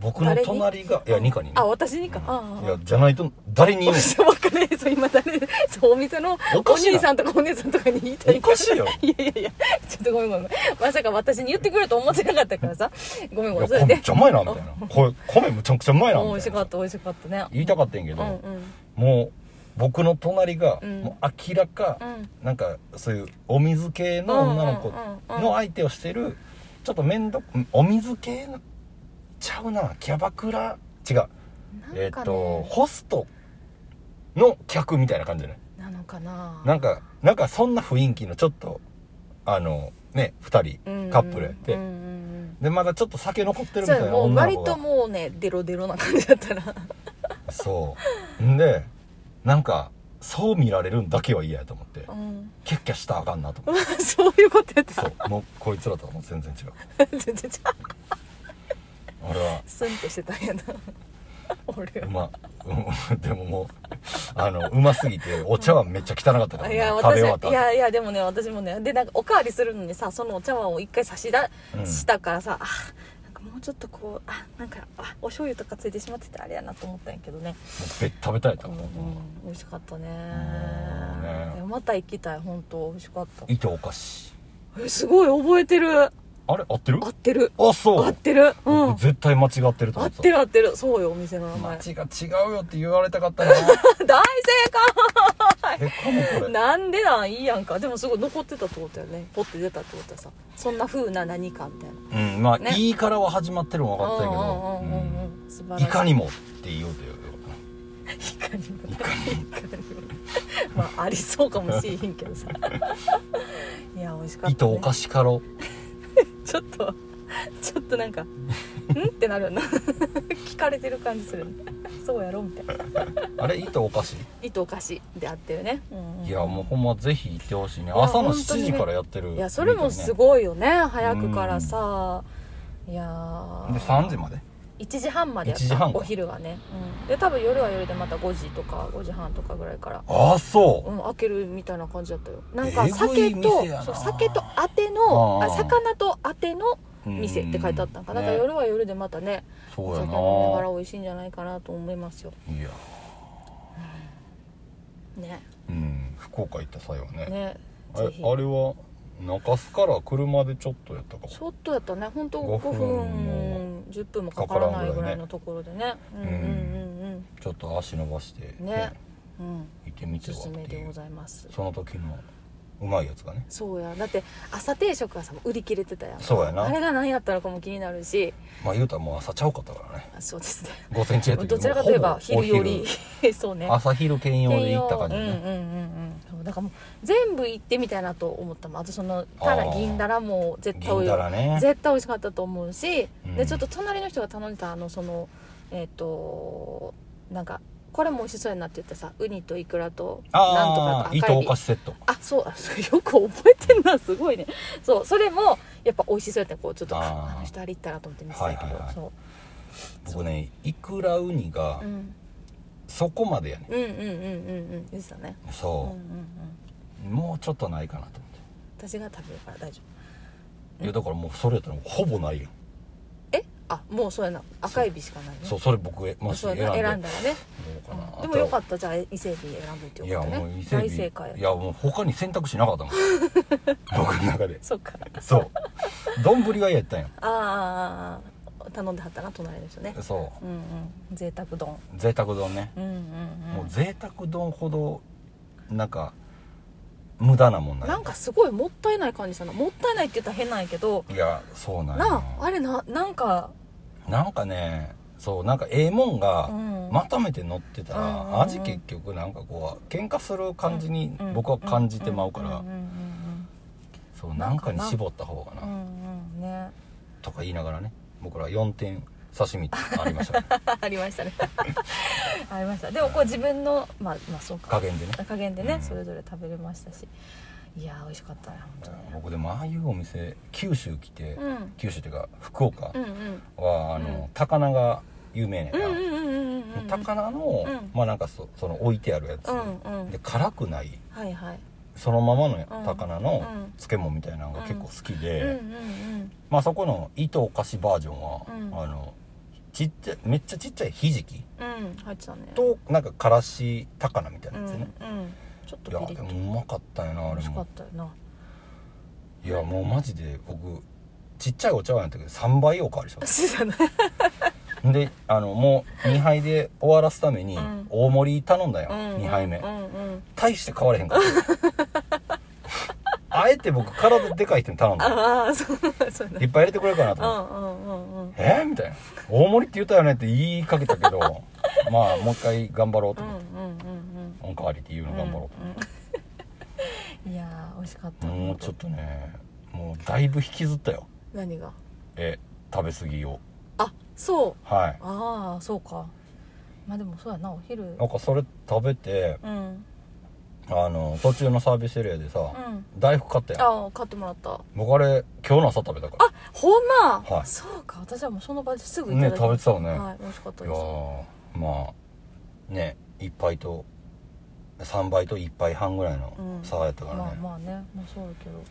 僕の隣がいやニカに。ねあ私にか、ああ。いやじゃないと誰に言うの？分かんないそう今誰？そうお店のお兄さんとかお姉さんとかに言いたいおかしいよ。いやいやいや。ちょっとごめんごめん。まさか私に言ってくれると思ってなかったからさ。ごめんごめん。それでめっちゃうまいなみたいな。これ米むちゃくちゃうまいな美味みたいな。しかった美味しかった。ね。言いたかったんやけど、うんうん。もう僕の隣が、うん。もう明らか、うん。なんかそういうお水系の女の子うんうんうんうん。の相手をしてるちょっと面倒んお水系のちゃうな。キャバクラ？違う、えっ、とホストの客みたいな感じじゃない？なのかな。なんかなんかそんな雰囲気のちょっとあのね2人カップルやって、うんうんうん。でまだちょっと酒残ってるみたいなもう割ともうねデロデロな感じだったらそう。んで、なんか、そう見られるんだけは嫌やと思って。う、ん。キャッキャしたらあかんなと思って。そういうことやった。そう。もう、こいつらとはもう全然違う。全然俺は、スンってしてたんやな俺は。うま、うん、でももう、あの、うますぎて、お茶碗めっちゃ汚かったから、いや食べ私終わった後。いやいやでもね私もねでなんかおかわりするのにさそのお茶碗を一回差し出うん。したからさ、あなんかもうちょっとこうあなんかあお醤油とかついてしまっててあれやなと思ったんやけどね。もうべ食べたいと。思う。うんうん美味しかったね。ね。いやまた行きたい本当。美味しかった。糸お菓子。えすごい覚えてるあれ？合ってる？合ってる。あ、そう。合ってる。うん。僕絶対間違ってると合っててる合ってる。そうよお店の名前。た。街が違うよって言われたかったな。大正解。れ。なんでなん？いいやんか。でもすごい残ってたってことやね。ポッて出たってことはさ。そんな風な何かみたいな。うん、まあ、ね。いいからは始まってるの分かったけど、い。いかにもって言おうとよ。いかにも。いかにも。いかにもまあありそうかもしれへんけどさ。いや美味しかった、ね、糸お菓子かろ。ちょっとちょっとなんか「ん?」ってなるよな。聞かれてる感じする。ねそうやろ？みたいな。あれ糸おかしい？糸おかしであってるね、うんうん。いやもうほんまぜひ行ってほしいね。朝の7本当にね。時からやってるいやそれもすいごいよね。早くからさ。いやー。で3時まで？1時半までやっ1時半か。たお昼がね、うん、で多分夜は夜でまた5時とか5時半とかぐらいから。ああそう。うん、開けるみたいな感じだったよ。なんかえぐい酒と店やな。そう酒とあてのあー。あ魚とあての店って書いてあったんかな、うんだから夜は夜でまたねそうやお酒飲みながらな美味しいんじゃないかなと思いますよ。いや。ね。うん。福岡行った際はね。ね。あれぜひ。あれは中洲から車でちょっとやったかも。ちょっとやったね。本当5 5分分も10分もかからないぐらいのかところでね。うんうんうんちょっと足伸ばして、ね。うん。うん行ってみておすすはっていう。めでございます。その時のうまいやつがね。そうや。だって朝定食はさ売り切れてたやんそうやな。あれが何やったのかも気になるし。まあ言うたらもう朝ちゃうかったからね。あそうですね。午前中やったけどちらかといえば昼より。そうね。朝昼兼用で行った感じね、うんうんうんうん。だからもう全部行ってみたいなと思ったもん。あとそのただあー。銀だらも絶対銀だらね。絶対美味しかったと思うし、うん。でちょっと隣の人が頼んでたあのそのえっ、となんかこれも美味しそうやなって言ってさウニとイクラとなんとかと赤エビかしセット。あそうあそうよく覚えてんなすごいね。そうそれもやっぱ美味しそうやったこうちょっとああの人あれ行ったなと思って見てたけど、はいはいはい。そ僕ねイクラウニがう、う。ん、そこまでやね、うんうんうんうんうんでしたね。う。んうんそうん。う、もうちょっとないかなと思っ私が食べるから大丈夫。ていやだからもうそれやったらほぼないやん。えあもうそうやな。赤エビしかないね。そうそれ僕えもし選んで選んだらね、どうかな、でもよかっった。じゃあ伊勢エビ選んどいていやよかったね。もう伊勢海大正解いやもう他に選択肢なかったもん。僕の中で。そっか。そう。丼が嫌やったんよ。あーあ頼んではったな隣の人ね。そう。んうん。贅沢丼。う贅沢丼ね、うんうんうん。もう贅沢丼ほどなんか無駄なもんないなんかすごいもったいない感じしたな。もったいないって言ったら変なんやけど。いやそうなんや。なああれななんか。なんかねそうなんかええもんがうん。まとめて乗ってたら、うん味結局なんかこう喧嘩する感じにうん。僕は感じてまうから、そうなんかに絞った方がな、うんうんうん。ね。とか言いながらね。僕ら4点刺身ありましたね。ありましたね。ありました。でもこう自分のまあまあそうか。加減でね。加減でね、うん。それぞれ食べれましたし。いやー美味しかったね本当に。僕でもああいうお店九州来て、うん。九州っていうか福岡うんうん。は、あのうん。高菜が有名ねんな、うんうんうんうんうんうん高菜の、うん。まあなんかそその置いてあるやつ、うんうん。で辛くないはいはい。そのままのん。高菜のうん。漬物みたいなのが結構好きで、うんうんうんまあそこの糸おかしバージョンは、うん。あのちっちゃいめっちゃちっちゃいひじきうん入ってたね。となんかからし高菜みたいなうんやつね、うんちょっといやピリッとでもうまかったよなあれ美味しかっもたよな。いやもうマジで僕ちっちゃいお茶碗やったけど3倍おかわりした。そうだね であのもう2杯で終わらすためにうん。大盛り頼んだよ、うん2杯目、うんうん。大して変われへんかったあえて僕体でかい人に頼んだああそうそうだ。いっぱい入れてくれるかなとう思って、んうんうんうん。え？ーみたいな。大盛りって言ったよねって言いかけたけど まあもう一回頑張ろうと思って、うんうんうんおかわりって言うの頑張ろうとうんうん いやー美味しかった。もうちょっとねもうだいぶ引きずったよ。何が？え食べ過ぎを。あそう。はい。ああそうか。まあでもそうやなお昼。なんかそれ食べてうんあの途中のサービスエリアでさ、うん。大福買ったやん。ああ買ってもらった。僕あれ今日の朝食べたかあほんま、はい。そうか。私はもうその場ですぐらねいただき食べてたよね、はい美味しかったい、です。やーまあね1杯と3倍と1杯半ぐらいのうん。差やったからね、まあまあね。まあそうだけど。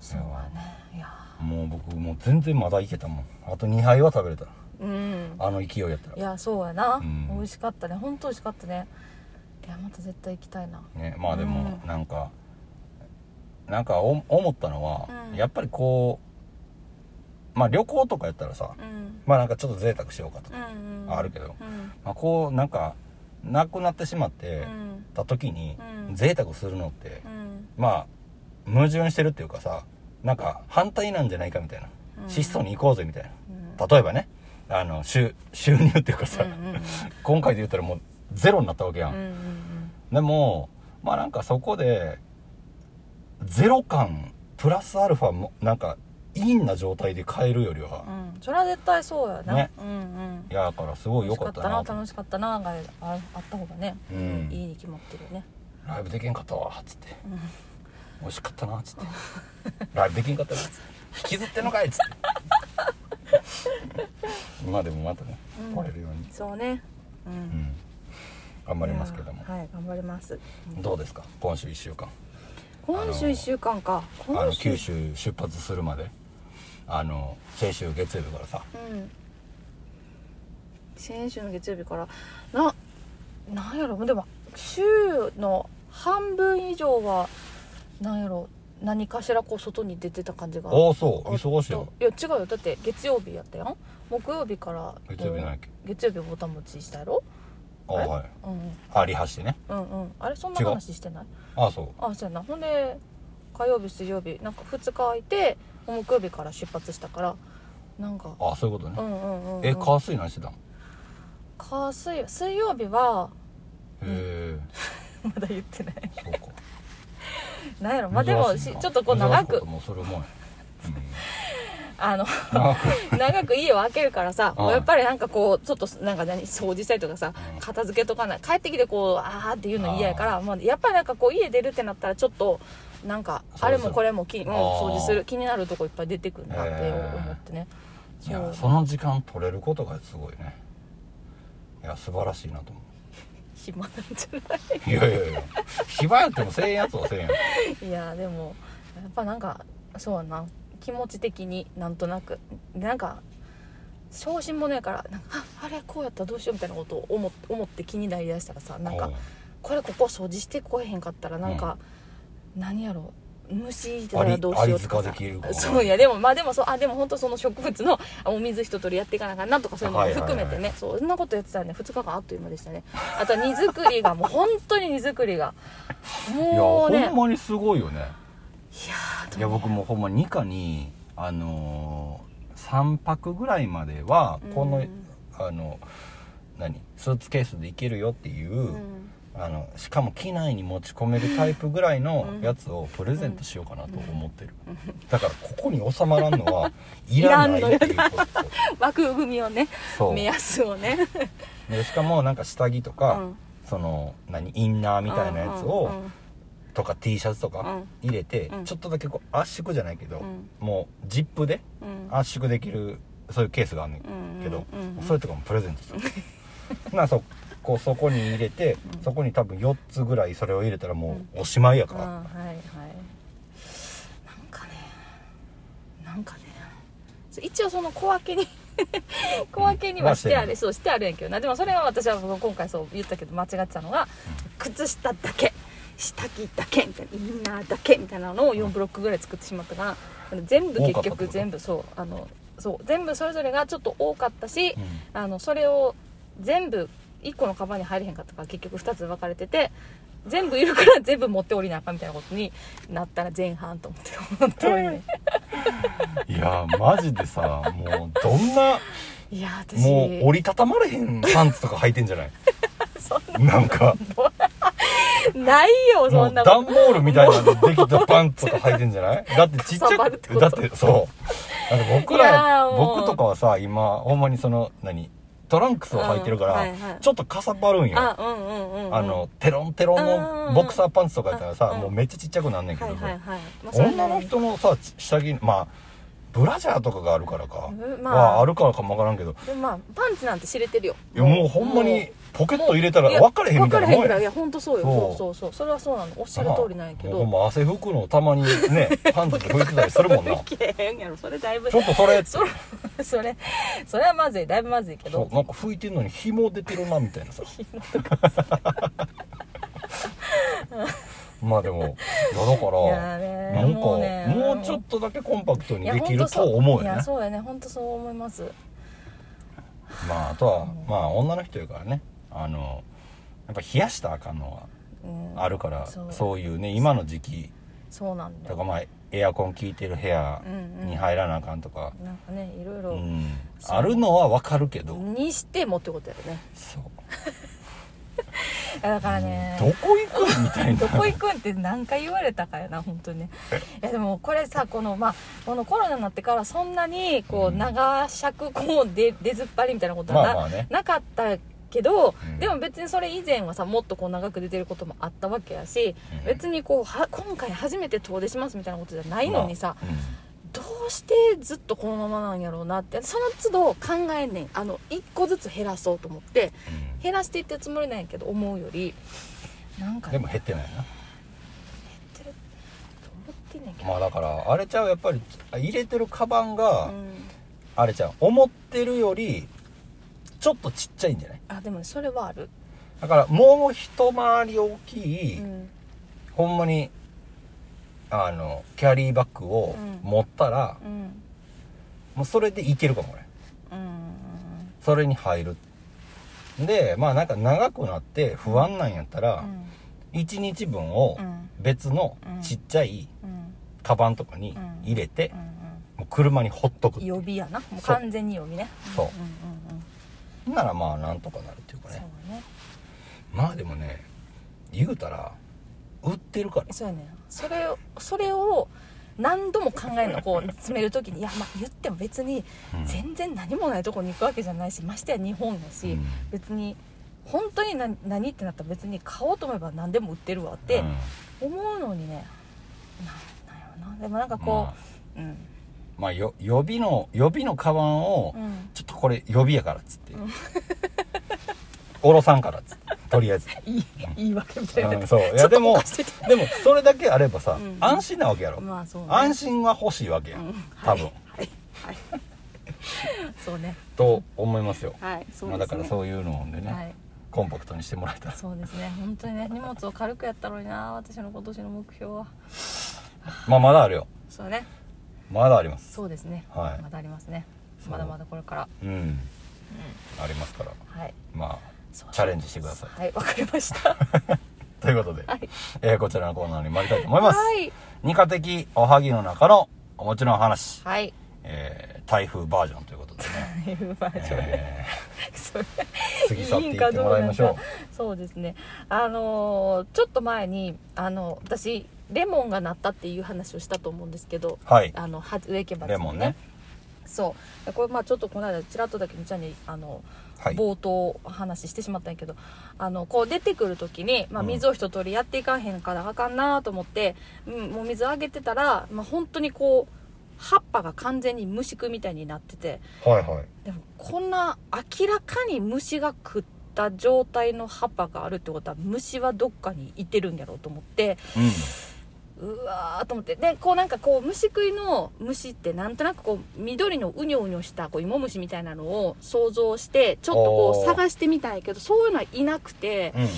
そうやね。いやもう僕もう全然まだいけたもん。あと2杯は食べれた。うん。あの勢いやったら。いやそうやな、うん。美味しかったね。本当美味しかったね。いやまた絶対行きたいな。ねまあでもうん。なんか、なんかお思ったのは、うん。やっぱりこうまあ旅行とかやったらさ、うん。まあなんかちょっと贅沢しようかとか、うんうん。あるけどうん。まあ、こうなんかなくなってしまってうん。た時にうん。贅沢するのって、うん。まあ矛盾してるっていうかさなんか反対なんじゃないかみたいな、うん。質素に行こうぜみたいうん。な例えばねあの収収入っていうかさ、うんうんうん。今回で言ったらもうゼロになったわけやん、うんうんでもまあなんかそこでゼロ感プラスアルファもなんか陰な状態で買えるよりは、うん。それは絶対そうやな、ね。うんうん。いやだからすごい良かったなと。楽しかったな楽しかったながああった方がね、うん。いいに決まってるよね。ライブできんかったわっつって、美味しかったなっつって。ライブできんかったなっつって。引きずってんのかいっつって。今でもまたねうん。来れるように、そうね。うん、うん頑張りますけども。はい頑張ります。どうですか？今週1週間。今週1週間か。あの九州出発するまで。あの先週月曜日からさ。うん。先週の月曜日から。ななんやろ？でも週の半分以上はなんやろ？何かしらこう外に出てた感じが。ああそう。忙しいよ。いや違うよ。だって月曜日やったやん。木曜日から月曜日なんやっけ？月曜日ぼたもちしたやろ？あはい。うんうん。あリハしてね。うんうん。あれそんな話してない？ああそう。あそうやな。ほんで火曜日水曜日なんか2日空いて木曜日から出発したからなんか。あそういうことね、うんうんうん、うん、え火水何してたの？火水水曜日はへえ。まだ言ってない。そうか。なんやろ。まあでも珍しいなしちょっとこう長珍しいくともうそれもや、あのうん、長く。長く家を空けるからさやっぱりなんかこうちょっとなんか何掃除したりとかさうん片付けとかない帰ってきてこうあーっていうの嫌やからまあ、やっぱりなんかこう家出るってなったらちょっとなんかあれもこれもき、掃除する気になるとこいっぱい出てくるなって思ってね。いやその時間取れることがすごいね。いや素晴らしいなと思暇なんじゃなういやいやいや。暇やってもせえんやつはせえんやいやでもやっぱなんかそうやな気持ち的になんとなく。なんか小心者やからなんかああれこうやったらどうしようみたいなことを思っ思って気になりだしたらさなんかうんこれここ掃除してこえへんかったらなんか、何やろ虫出たらどうしようとかさ。そういやでもまあでもそうあでも本当その植物のあお水一通りやっていかなあかんなとかそういうのもはいはいはい。含めてね、そんなことやってたらね2日間あっという間でしたね。あとは荷造りがもう本当に荷造りが。もうね。ほんまにすごいよね。いやーいや僕もほんま2課にあのー、3泊ぐらいまではこの、うんあの何スーツケースで行けるよっていう、うん。あのしかも機内に持ち込めるタイプぐらいのうん。やつをプレゼントしようかなと思ってる、だからここに収まらんのは いらないっていうこと。枠組みをね目安をね。でしかもなんか下着とか、うん。その何インナーみたいなやつを、うんうんとか T シャツとかうん。入れて、うん。ちょっとだけこう圧縮じゃないけど、うん。もうジップでうん。圧縮できるそういうケースがあるんけど、うんうんうん。それとかもプレゼントする。なそこうそこに入れて、うん。そこに多分4つぐらいそれを入れたらもうおしまいやから、あはいはい。なんかねなんかね。一応その小分けに小分けにはしてある、そうしてあるんやけどな。でもそれは私は今回そう言ったけど間違ってたのが、靴下だけ下着だけみたいなインナーだけみたいなのを4ブロックぐらい作ってしまったから全部結局全部そうあのそう全部それぞれがちょっと多かったし、うん。あのそれを全部1個のカバンに入れへんかったから結局2つ分かれてて全部いるから 全部持って降りなあかんみたいなことになったら前半と思って本当にね。いやマジでさもうどんないや私もう折りたたまれへんパンツとか履いてんじゃない？な。んか。ないよもそん段ボールみたいなんでできたパンツとか履いてんじゃない？だってちっちゃくだってそう。だって僕ら僕とかはさ今ほんまにその何？トランクスを履いてるから、ちょっとかさばるんよ。あのテロンテロンのボクサーパンツとかやったらさ、うん。もうめっちゃちっちゃくなんねんけど、女の人のさ下着まあブラジャーとかがあるからか、うんまあ。はあるからかもわからんけど。まあパンツなんて知れてるよ。いやもうほんまにポケット入れたら分かれへんみたいなもかれへんぐらいいや本当そうよ。そう。そうそうそう。それはそうなのおっしゃる通りなんやけど。ほんま汗拭くのたまにね パンツで拭いてたりするもんな。それだいぶ。ちょっとそれ それそれそれはまずい。だいぶまずいけど。そうなんか拭いてんのに紐出てるなみたいなさ。まあでもいやだからなんかもうね。もうちょっとだけコンパクトにできると思うよね。いやそうやね。本当そう思います。まああとはまあ女の人やからねあのやっぱ冷やしたらあかんのはうんあるから、そう。いうね今の時期。そうなんだよ。とかまあエアコン効いてる部屋に入らなあかんとか、なんかねいろいうん。ろあるのはわかるけど、にしてもってことやろね。そう。や だからね。どこ行くみたいな。どこ行くんって何回言われたかやな本当にね。いやでもこれさこのまあこのコロナになってからそんなにこううん。長尺こう出出ずっぱりみたいなことはな,、まあまあね。なかったけど、うん。でも別にそれ以前はさもっとこう長く出てることもあったわけやし、うん。別にこうは今回初めて遠出しますみたいなことじゃないのにさ、まあうん。どうしてずっとこのままなんやろうなってその都度考えんねんあの1個ずつ減らそうと思ってう減らしていってるつもりなんやけど思うよりなんかんでも減ってないな。ってると思ってんねんけど、まあだからあれちゃうやっぱり入れてるカバンが、うん、あれちゃう思ってるよりちょっとちっちゃいんじゃない？あでもそれはある、だからもう一回り大きい、うん、ほんまにあのキャリーバッグをうん。持ったら、うん。もうそれでいけるかもねうん。それに入る。でまあなんか長くなって不安なんやったら、1日分をうん。別のうん。ちっちゃいうん。カバンとかに入れて、うん。もう車にほっとくう。ん予備やな。もう。完全に予備ね。そう。うんうんうんならまあなんとかなるっていうかね。ね。まあでもね言うたら売ってるから。そうやね。んそれをそれを何度も考えるのこう詰める時に。いやまあ言っても別にうん。全然何もないとこに行くわけじゃないしましてや日本やし、うん。別に本当に何何ってなったら別に買おうと思えば何でも売ってるわってうん。思うのにね。ななんやろな。でもなんかこう、うんまあよ予備の予備のカバンを、うん。ちょっとこれ予備やからっつって、おろさんからっつって。とりあえず。いいいいわけみたいな、うんそう。いやでもでもそれだけあればさ、うん。安心なわけやろ、まあそうね。安心は欲しいわけや、うん。ん多分、はい。はい、はい、そうね。と思いますよ。はい。そうまあ、だからそういうのでね、はい。コンパクトにしてもらえたら。そうですね。本当にね荷物を軽くやったのにな私の今年の目標は。まあまだあるよ。そうねまだあります。そうですね、はい。まだありますね。まだまだこれから。うん。ありますから。はい。まあチャレンジしてください。はいわかりました。ということで、はい。えーこちらのコーナーに参りたいと思います、はい。二課的おはぎの中のお餅の話、はい。えー台風バージョンということでね、いうバージョン。で、えー。過ぎ去っていってもらいましょう。そうですね。あのーちょっと前にあの私レモンがなったっていう話をしたと思うんですけどはい。あのは植木鉢レモンね。そう。これまあちょっとこの間ちらっとだけみちゃんにあの、はい。冒頭話してしまったんやけどあのこう出てくる時に、まあ、うん。水を一通りやっていかへんからあかんなと思って、うん、もう水あげてたら、まあ、本当にこう葉っぱが完全に虫食いみたいになっててはいはい。でもこんな明らかに虫が食った状態の葉っぱがあるってことは虫はどっかにいてるんやろうと思ってうんうわーと思って。でこうなんかこう虫食いの虫ってなんとなくこう緑のうにょうにょしたこう芋虫みたいなのを想像してちょっとこう探してみたんやけどそういうのはいなくてうん。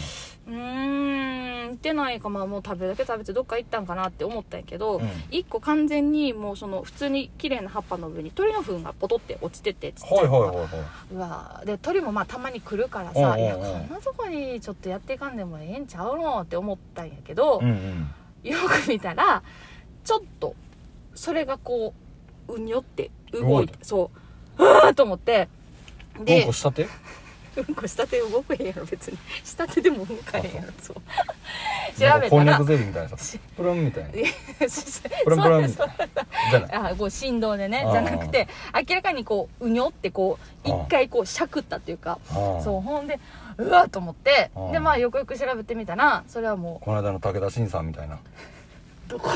うーん行ってないかまあもう食べるだけ食べてどっか行ったんかなって思ったんやけど、うん。一個完全にもうその普通に綺麗な葉っぱの上に鳥の糞がポトって落ちててちっちゃはいいのがはいはいはい。うわで鳥もまあたまに来るからさ、いやこんなとこにちょっとやっていかんでもええんちゃうのって思ったんやけど、うんうんよく見たらちょっとそれがこううにょって動動いて。そううわーと思ってうんでこしたて？うんこしたて動くへんやろ別に。したてでも動かへんやろそう。なんかこんにゃ調べたらくゼリーみたいな。さプルンみたいな。ププルンプルンみたいな。じゃない。あこう振動でねじゃなくて明らかにこううにょってこう一回こうしゃくったっていうかそうほんでうわっと思ってでまあよくよく調べてみたらそれはもこの間の武田真さんみたいな。う どこ？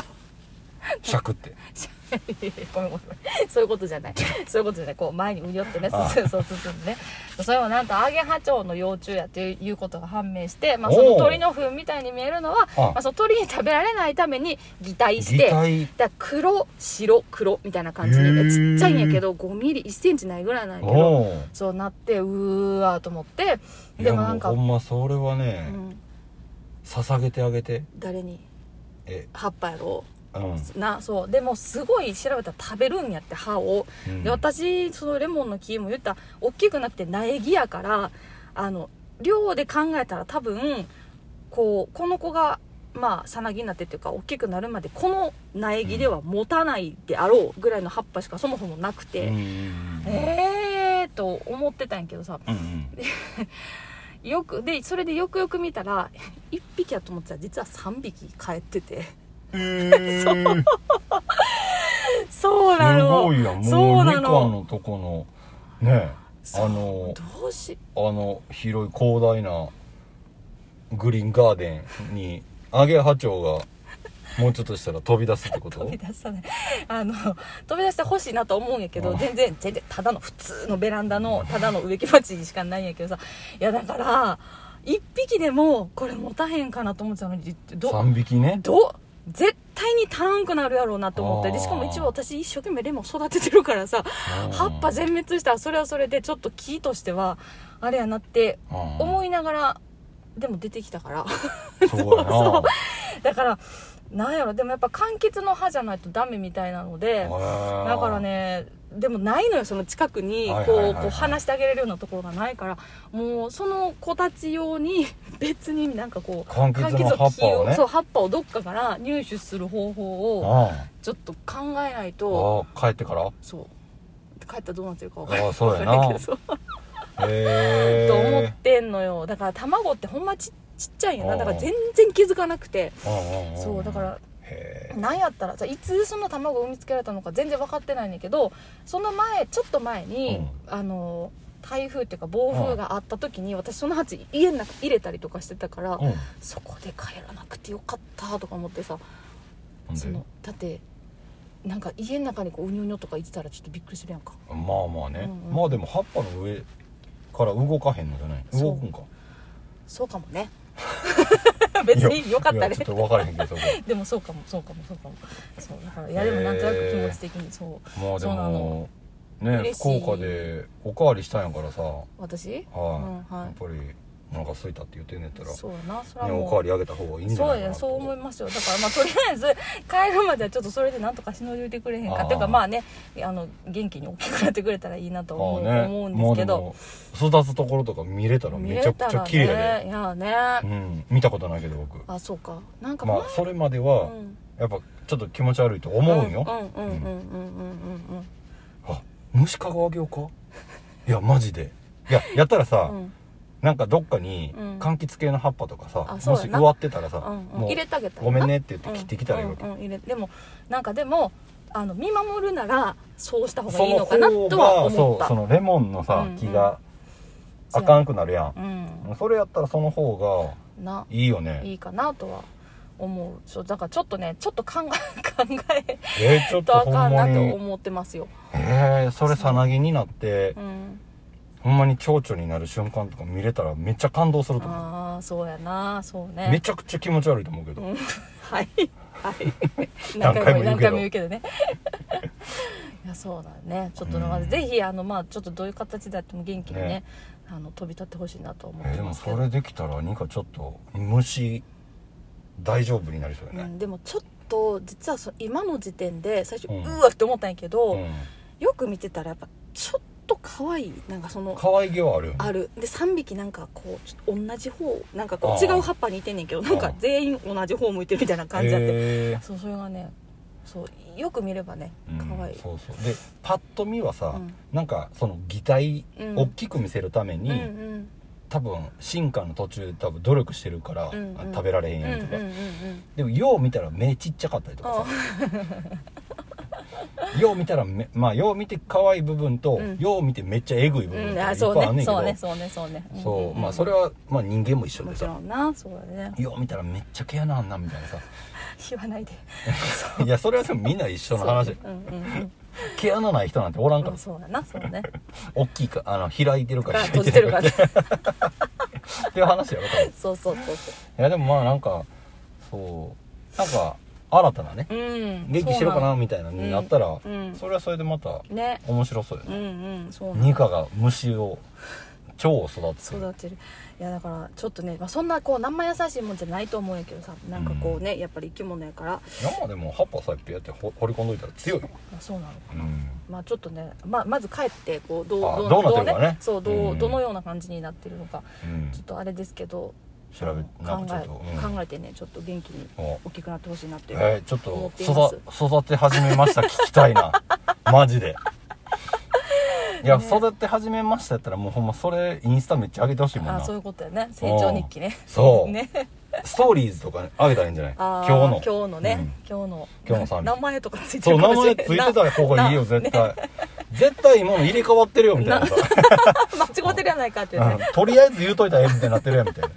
尺って ごめんごめん。そういうことじゃない。そういうことじゃない。こう前にうにょってね。進んそう進んでね。それもなんとアゲハチョウの幼虫やっていうことが判明して、まあ、その鳥の糞みたいに見えるのはあまあ、その鳥に食べられないために擬態し擬て態。だ黒白黒みたいな感じへにーちっちゃいんやけど5ミリ1センチないぐらいなんやけどそうなってうーわーと思って。でもなんかほんまそれはね、うん、捧げてあげて。誰に？え。葉っぱやろう。んなそう。でもすごい調べたら食べるんやって歯を。うん。で私そのレモンの木も言ったら大きくなって苗木やからあの量で考えたら多分こうこの子がまあさなぎになってっていうか大きくなるまでこの苗木では持たないであろうぐらいの葉っぱしかそもそもなくうんて、うんええーと思ってたんやけどさ。うんうん。い よくでそれでよくよく見たら 1匹やと思ってたら実は3匹帰っててえー、そうなすのごいやん。そもうみかんうなの。のとこのねそう。あのどうしあの広い広大なグリーンガーデンにアゲハチョウがもうちょっとしたら飛び出すってこと？飛び出したねあの飛び出してほしいなと思うんやけどあ。全然全然ただの普通のベランダのただの植木鉢にしかないんやけどさ。いやだから1匹でもこれ持たへんかなと思ってたのにど3匹ね。ど絶対に足らんくなるやろうなと思ってでしかも一応私一生懸命レモン育ててるからさ葉っぱ全滅したらそれはそれでちょっと木としてはあれやなって思いいながらでも出てきたから。そう そう。だからなんやろ。でもやっぱ柑橘の葉じゃないとダメみたいなのでだからねでもないのよその近くにこう話してあげれるようなところがないからもうその子たち用に 別になんかこう柑橘の葉っぱをね。そう葉っぱをどっかから入手する方法をあちょっと考えないあと。ああ帰ってから？そう。帰ったらどうなってるか分からないけど。と思ってんのよ。だから卵ってほんまちちっちゃいんやなだから全然気づかなくて。そうだからへえなんやったらさいつその卵を産みつけられたのか全然分かってないねんだけどその前ちょっと前に、あの台風っていうか暴風があった時に、私その鉢家の中入れたりとかしてたから、うん。そこで帰らなくてよかったとか思ってさそのだってなんか家の中にこううにょうにょとかいてたらちょっとびっくりするやんか。まあまあね、うんうん。まあでも葉っぱの上から動かへんのじゃない？動くんか。そうかもね 別によかったね。ちょっと分からへんけど でもそうかもそうかもそうかも。そうだからいやでもなんとなく気持ち的にそう。まあでそうなの。もね福岡でおかわりしたんやからさ。はい、私やうんはい。っぱりお腹空いたって言ってんねやったら、そうやなそれはね、もう。おかわりあげた方がいいんじゃそうないかなやそう思いますよ。だからまあとりあえず帰るまではちょっとそれでなんとかしのいでくれへんか。っていうかまあねあの元気に大きくなってくれたらいいなと思う,、ね。思うんですけど。育つところとか見れたら見めちゃくちゃ綺麗で、ねいやね、うん。見たことないけど僕。あそうか。なんかまあ前それまでうはん。やっぱちょっと気持ち悪いと思うんよ、うんうんうんうんうんうんうん。あ虫かごあげようか？いやマジで。いややったらさ、うんなんかどっかにうん。柑橘系の葉っぱとかさ、うやな。もし植わってたらさ、うんうん。入れてあげたごめんねって言って切ってきたらいいわけ、うんうん入れでもなんかでもあの見守るならそうした方がいいのかな方とはが思った。そうそのレモンのさ、うんうん。木があかんくなるやん、うん。それやったらその方がな。いいよね。いいかなとは思う。そうだからちょっとねちょっと考え 考ええー、ちょっととあほかんなと思ってますよ。えー、それさなぎになってうんほんまに蝶々になる瞬間とか見れたらめっちゃ感動すると思う、ああそうやな。そうね。めちゃくちゃ気持ち悪いと思うけど、うん。はい。はい。何回も言うけど。何回も言うけどね。いやそうだね。ちょっと、まあうん。ぜひあのまあちょっとどういう形であっても元気にねね。あの飛び立ってほしいなと思っえーでもてますけど、それできたらニカちょっと虫大丈夫になりそうやね、うん、でもちょっと実はそ今の時点で最初、ううんわって思ったんやけど、うん。よく見てたらやっぱちょっと可愛いなんかその可愛げはあるよね。ある。で3匹なんかこうちょっと同じ方なんかこう違う葉っぱにいてんねんけどなんか全員同じ方向いてるみたいな感じだって、へー。そうそれがねそうよく見ればねうん可愛い、そうそう。でパッと見はさ、うん。なんかその擬態うん。大きく見せるために、うんうん。多分進化の途中で多分努力してるから、うんうん。食べられへんうんうんやんとか、でもよう見たら目ちっちゃかったりとかさ よう見たらめまあよう見て可愛い部分と、うん。よう見てめっちゃえぐい部分うんとかいっあそうぱいあんねんけど、ねそうね。そうね。そうね。そう。まあそれはは、まあ、人間も一緒もでさ。ちろんな。そうだね。よう見たらめっちゃ毛穴あんなみたいなさ。言わないで。いやそれはでもみんな一緒の話。そううんうん。毛穴ない人なんておらんから。うんそうだな。そうね。大きいかあの開いてるかが開いてるか。っていう話やろ多分。いそうそうそう。そやでもまあなんかそう。なんか新たなねううん元気してるかなみたいなのになったら、のうん。それはそれでまたね。面白そうようんね、うんそうなの。ニカが虫を蝶を育ててる。育てる。いやだからちょっとね、まあ、そんなこう生優しいもんじゃないと思うんやけどさなんかこうね、やっぱり生き物やから。山でも葉っぱさっぴやってほ掘り込んどいたら強いよ、まあそうなのかな、うん、まあちょっとねまあまず帰ってこうどうあどうなってるかね。そうどう、うん。どのような感じになってるのか。うん。ちょっとあれですけど調べなんかちょっと考え、うん。考えてねちょっと元気にお。大きくなってほしいなっていう、えー、ちょっと育育て始めました聞きたいな。マジで。いいや、ね。育て始めましたやったらもうほんまそれインスタめっちゃ上げてほしいもんな。あそういうことやね。成長日記ね。そう。ね。ストーリーズとかね上げたらいいんじゃない？あー今日の。今日のね、うん。今日の。今日の賛美名前とかついてそう名前ついてたらここいいよな。絶対、絶対今の入れ替わってるよみたいなさ。間違ってるやないかっていううん。ねとりあえず言うといたらええみたいになってるやんみたいな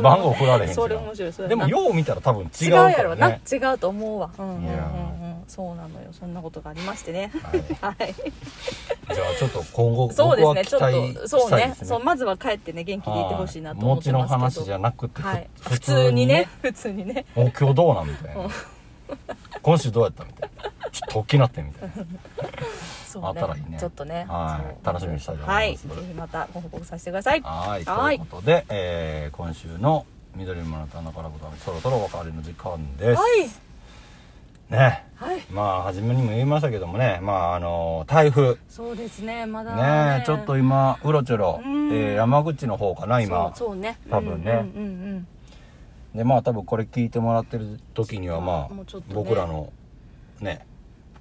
番号振られへんそれ面白いそれでもよう見たら多分違違ううからやろな、ね違うと思うわ。うんうんうん。うんそうなのよ。そんなことがありましてね。はい。はい。じゃあちょっと今後僕そうですね。ちょっ待とそうね。そうまずは帰ってね元気でいてほしいなと思ってはいますけど。もちろん話じゃなくて、ふはい、普通にね。普通にね。お今日どうなんみたいな今週どうやったみたいな。ちょっと大きなってみたいな。そうあったらいいね。ちょっとね。はい。楽しみにしたいと思います。はい。ぜひまたご報告させてください。はい。とはい。いうことで、えー今週の緑の棚からボタンそろそろお別れの時間です、はい。ね。はい。まあ初めにも言いましたけどもね。まああの台風。そうですね。まだね。ちょっと今うろちょろ、えうん。ー山口の方かな今。そうそうね。多分ね。うんうんうんでまあ多分これ聞いてもらってる時にはまあ、ね。僕らのね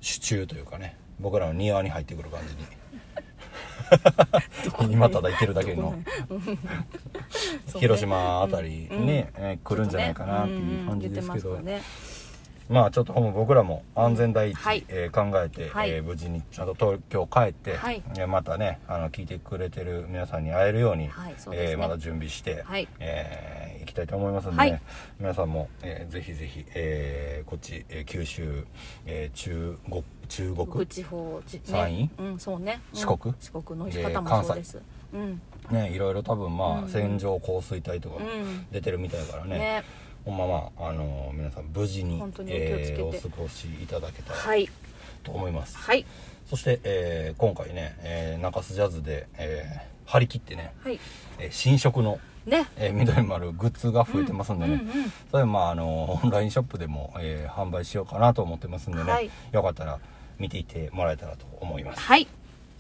支柱というかね僕らの庭に入ってくる感じに。今ただ行ってるだけの広島あたりにね、うんえー来るんじゃないかなっていう感じですけど、うんうんまあちょっと僕らも安全第一、はい。えー考えて、はい。えー無事にちゃんと東京帰って、はい。えーまたねあの聞いてくれてる皆さんに会えるように、はいねえーまた準備して、はい。えー行きたいと思いますんで、ね。はい。皆さんも、えーぜひぜひ、えーこっち、えー九州、えー中国中国地方地山陰？ねうんそうね。うん。四国？四国の方で関西もそうです。うん。ねいろいろ多分まあ、うん。線状降水帯とかうん。出てるみたいだからね。ねほんままあ、あのー皆さん無事にえーお過ごしいただけたらはい。と思います、はい。そして、えー今回ね、えー中洲ジャズで、えー張り切ってね、はい。えー新色の、ね。えー緑丸グッズが増えてますんでね、うんうんうん。それまああのオンラインショップでも、えー販売しようかなと思ってますんでね、はい。よかったら見ていってもらえたらと思います。はい。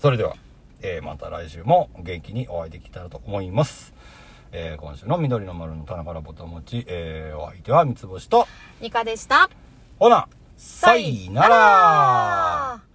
それでは、えーまた来週も元気にお会いできたらと思います、えー今週の緑の丸の棚からぼたもち、えーお相手は三つ星とニカでした。ほなさいなら